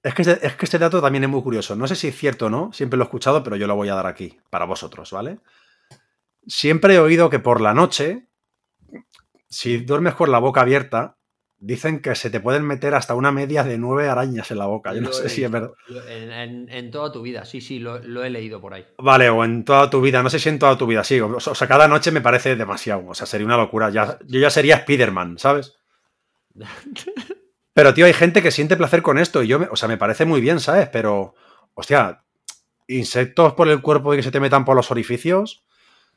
es que, este, es que este dato también es muy curioso. No sé si es cierto o no, siempre lo he escuchado, pero yo lo voy a dar aquí, para vosotros, ¿vale? Siempre he oído que por la noche, si duermes con la boca abierta, dicen que se te pueden meter hasta una media de nueve arañas en la boca. Yo no Lo sé si es verdad. En, en- en toda tu vida, sí, sí, lo, lo he leído por ahí. Vale, o en toda tu vida, no sé si en toda tu vida, sí. O sea, cada noche me parece demasiado. O sea, sería una locura. Ya, yo ya sería Spider-Man, ¿sabes? [laughs] Pero, tío, hay gente que siente placer con esto y yo, me- o sea, me parece muy bien, ¿sabes? Pero, hostia, insectos por el cuerpo y que se te metan por los orificios,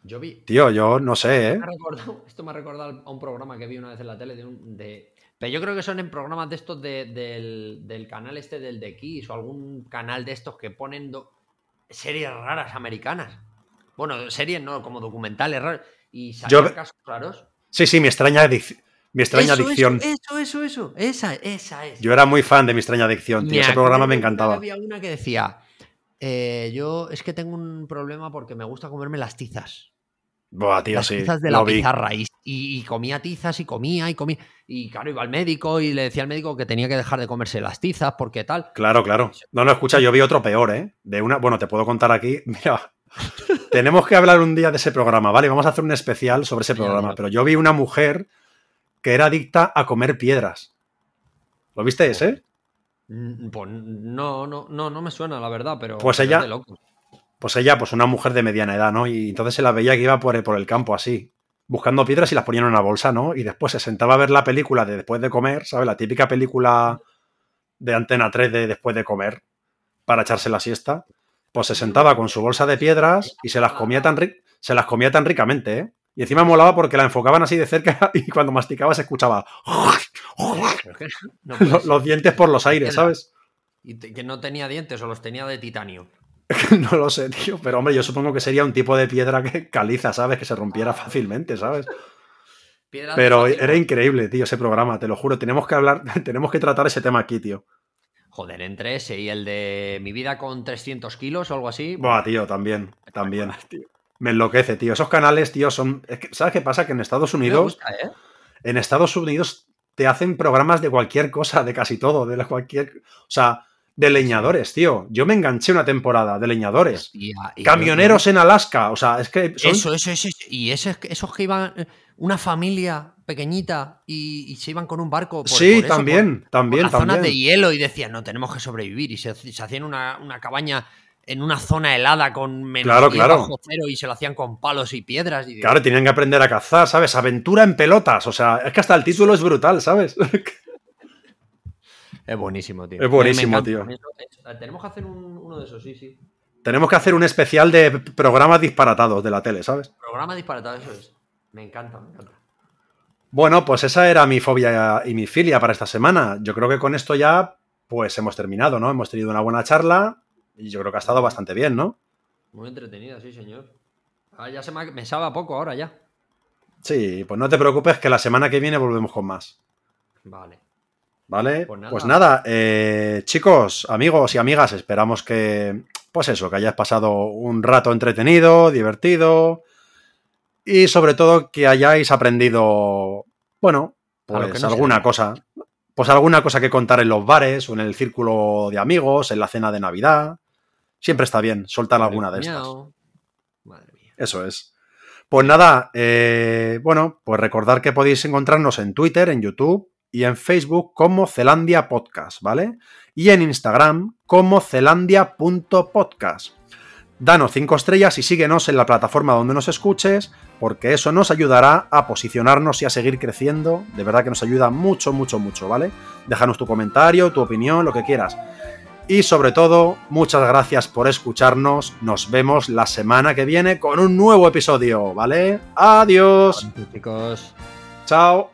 Yo vi, tío, yo no sé, ¿eh? Me ha recordado- esto me ha recordado a un programa que vi una vez en la tele de un. De, pero yo creo que son en programas de estos de- del, del canal este del de Kiss o algún canal de estos que ponen do- series raras americanas. Bueno, series no, como documentales raros. Y salían casos raros. Sí, sí, mi extraña, adic- mi extraña Eso, adicción. Eso, eso, eso, eso. Esa, esa es. Yo era muy fan de mi extraña adicción, tío. Ese programa me encantaba. Había una que decía. eh, yo es que tengo un problema porque me gusta comerme las tizas. Buah, tío, las sí. tizas de la vi. pizarra y, y- y comía tizas y comía y comía. Y claro, iba al médico y le decía al médico que tenía que dejar de comerse las tizas porque tal. Claro, claro. No, no, escucha, yo vi otro peor, ¿eh? De una, bueno, te puedo contar aquí. [laughs] Mira, tenemos que hablar un día de ese programa, ¿vale? Vamos a hacer un especial sobre ese programa. Pero yo vi una mujer que era adicta a comer piedras. ¿Lo viste ese? Mm, Pues no, no, no, no me suena, la verdad, pero. Pues ella-. Pues ella, pues una mujer de mediana edad, ¿no? Y entonces se la veía que iba por el, por el campo así, buscando piedras y las ponía en una bolsa, ¿no? Y después se sentaba a ver la película de después de comer, ¿sabes? La típica película de Antena 3 de después de comer, para echarse la siesta. Pues se sentaba con su bolsa de piedras y se las comía tan, ri- se las comía tan ricamente, ¿eh? Y encima molaba porque la enfocaban así de cerca [laughs] y cuando masticaba se escuchaba Pero es que no puede [laughs] los, dientes por los aires, ¿sabes? Y que no tenía dientes o los tenía de titanio. [laughs] No lo sé, tío. Pero hombre, yo supongo que sería un tipo de piedra que caliza, ¿sabes? Que se rompiera fácilmente, ¿sabes? Pero era increíble, tío, ese programa, te lo juro. Tenemos que hablar, [laughs] tenemos que tratar ese tema aquí, tío. Joder, entre ese y el de mi vida con 300 kilos o algo así. Buah, tío, también, también. Me enloquece, tío. Esos canales, tío, son. es que, ¿Sabes qué pasa? Que en Estados Unidos, gusta, ¿eh? en Estados Unidos te hacen programas de cualquier cosa, de casi todo, de la cualquier. O sea, de leñadores, tío. Yo me enganché una temporada de leñadores. Camioneros en Alaska, o sea, es que son Eso, eso, eso, eso. Y ese- esos que iban, eh, una familia pequeñita y, y se iban con un barco. Por, Sí, por eso, también, por- también, las zonas de hielo y decían, no, tenemos que sobrevivir. Y se, se hacían una, una cabaña en una zona helada con menos Claro, 10 claro. bajo cero y se lo hacían con palos y piedras. Y Claro, tenían que aprender a cazar, ¿sabes? Aventura en pelotas. O sea, es que hasta el título es brutal, ¿sabes? [laughs] Es buenísimo, tío. Es buenísimo, tío. Tenemos que hacer un- uno de esos, sí, sí. Tenemos que hacer un especial de programas disparatados de la tele, ¿sabes? Programa disparatado, eso es. Me encanta, me encanta. Bueno, pues esa era mi fobia y mi filia para esta semana. Yo creo que con esto ya, pues hemos terminado, ¿no? Hemos tenido una buena charla y yo creo que ha estado bastante bien, ¿no? Muy entretenida, sí, señor. Ah, ya se me, me sabe a poco ahora ya. Sí, pues no te preocupes que la semana que viene volvemos con más. Vale. ¿Vale? Pues nada. Pues nada, eh, chicos, amigos y amigas, esperamos que, pues eso, que hayáis pasado un rato entretenido, divertido y sobre todo que hayáis aprendido, bueno, pues alguna cosa, pues alguna cosa que contar en los bares o en el círculo de amigos, en la cena de Navidad. Siempre está bien soltar alguna de estas. Miau. Madre mía. Eso es. Pues nada, eh, bueno, pues recordar que podéis encontrarnos en Twitter, en YouTube y en Facebook como Zelandia Podcast, ¿vale? Y en Instagram como zelandia.podcast. danos 5 estrellas y síguenos en la plataforma donde nos escuches, porque eso nos ayudará a posicionarnos y a seguir creciendo. De verdad que nos ayuda mucho, mucho, mucho, ¿vale? Déjanos tu comentario, tu opinión, lo que quieras. Y sobre todo, muchas gracias por escucharnos. Nos vemos la semana que viene con un nuevo episodio, ¿vale? Adiós. Chicos. Chao.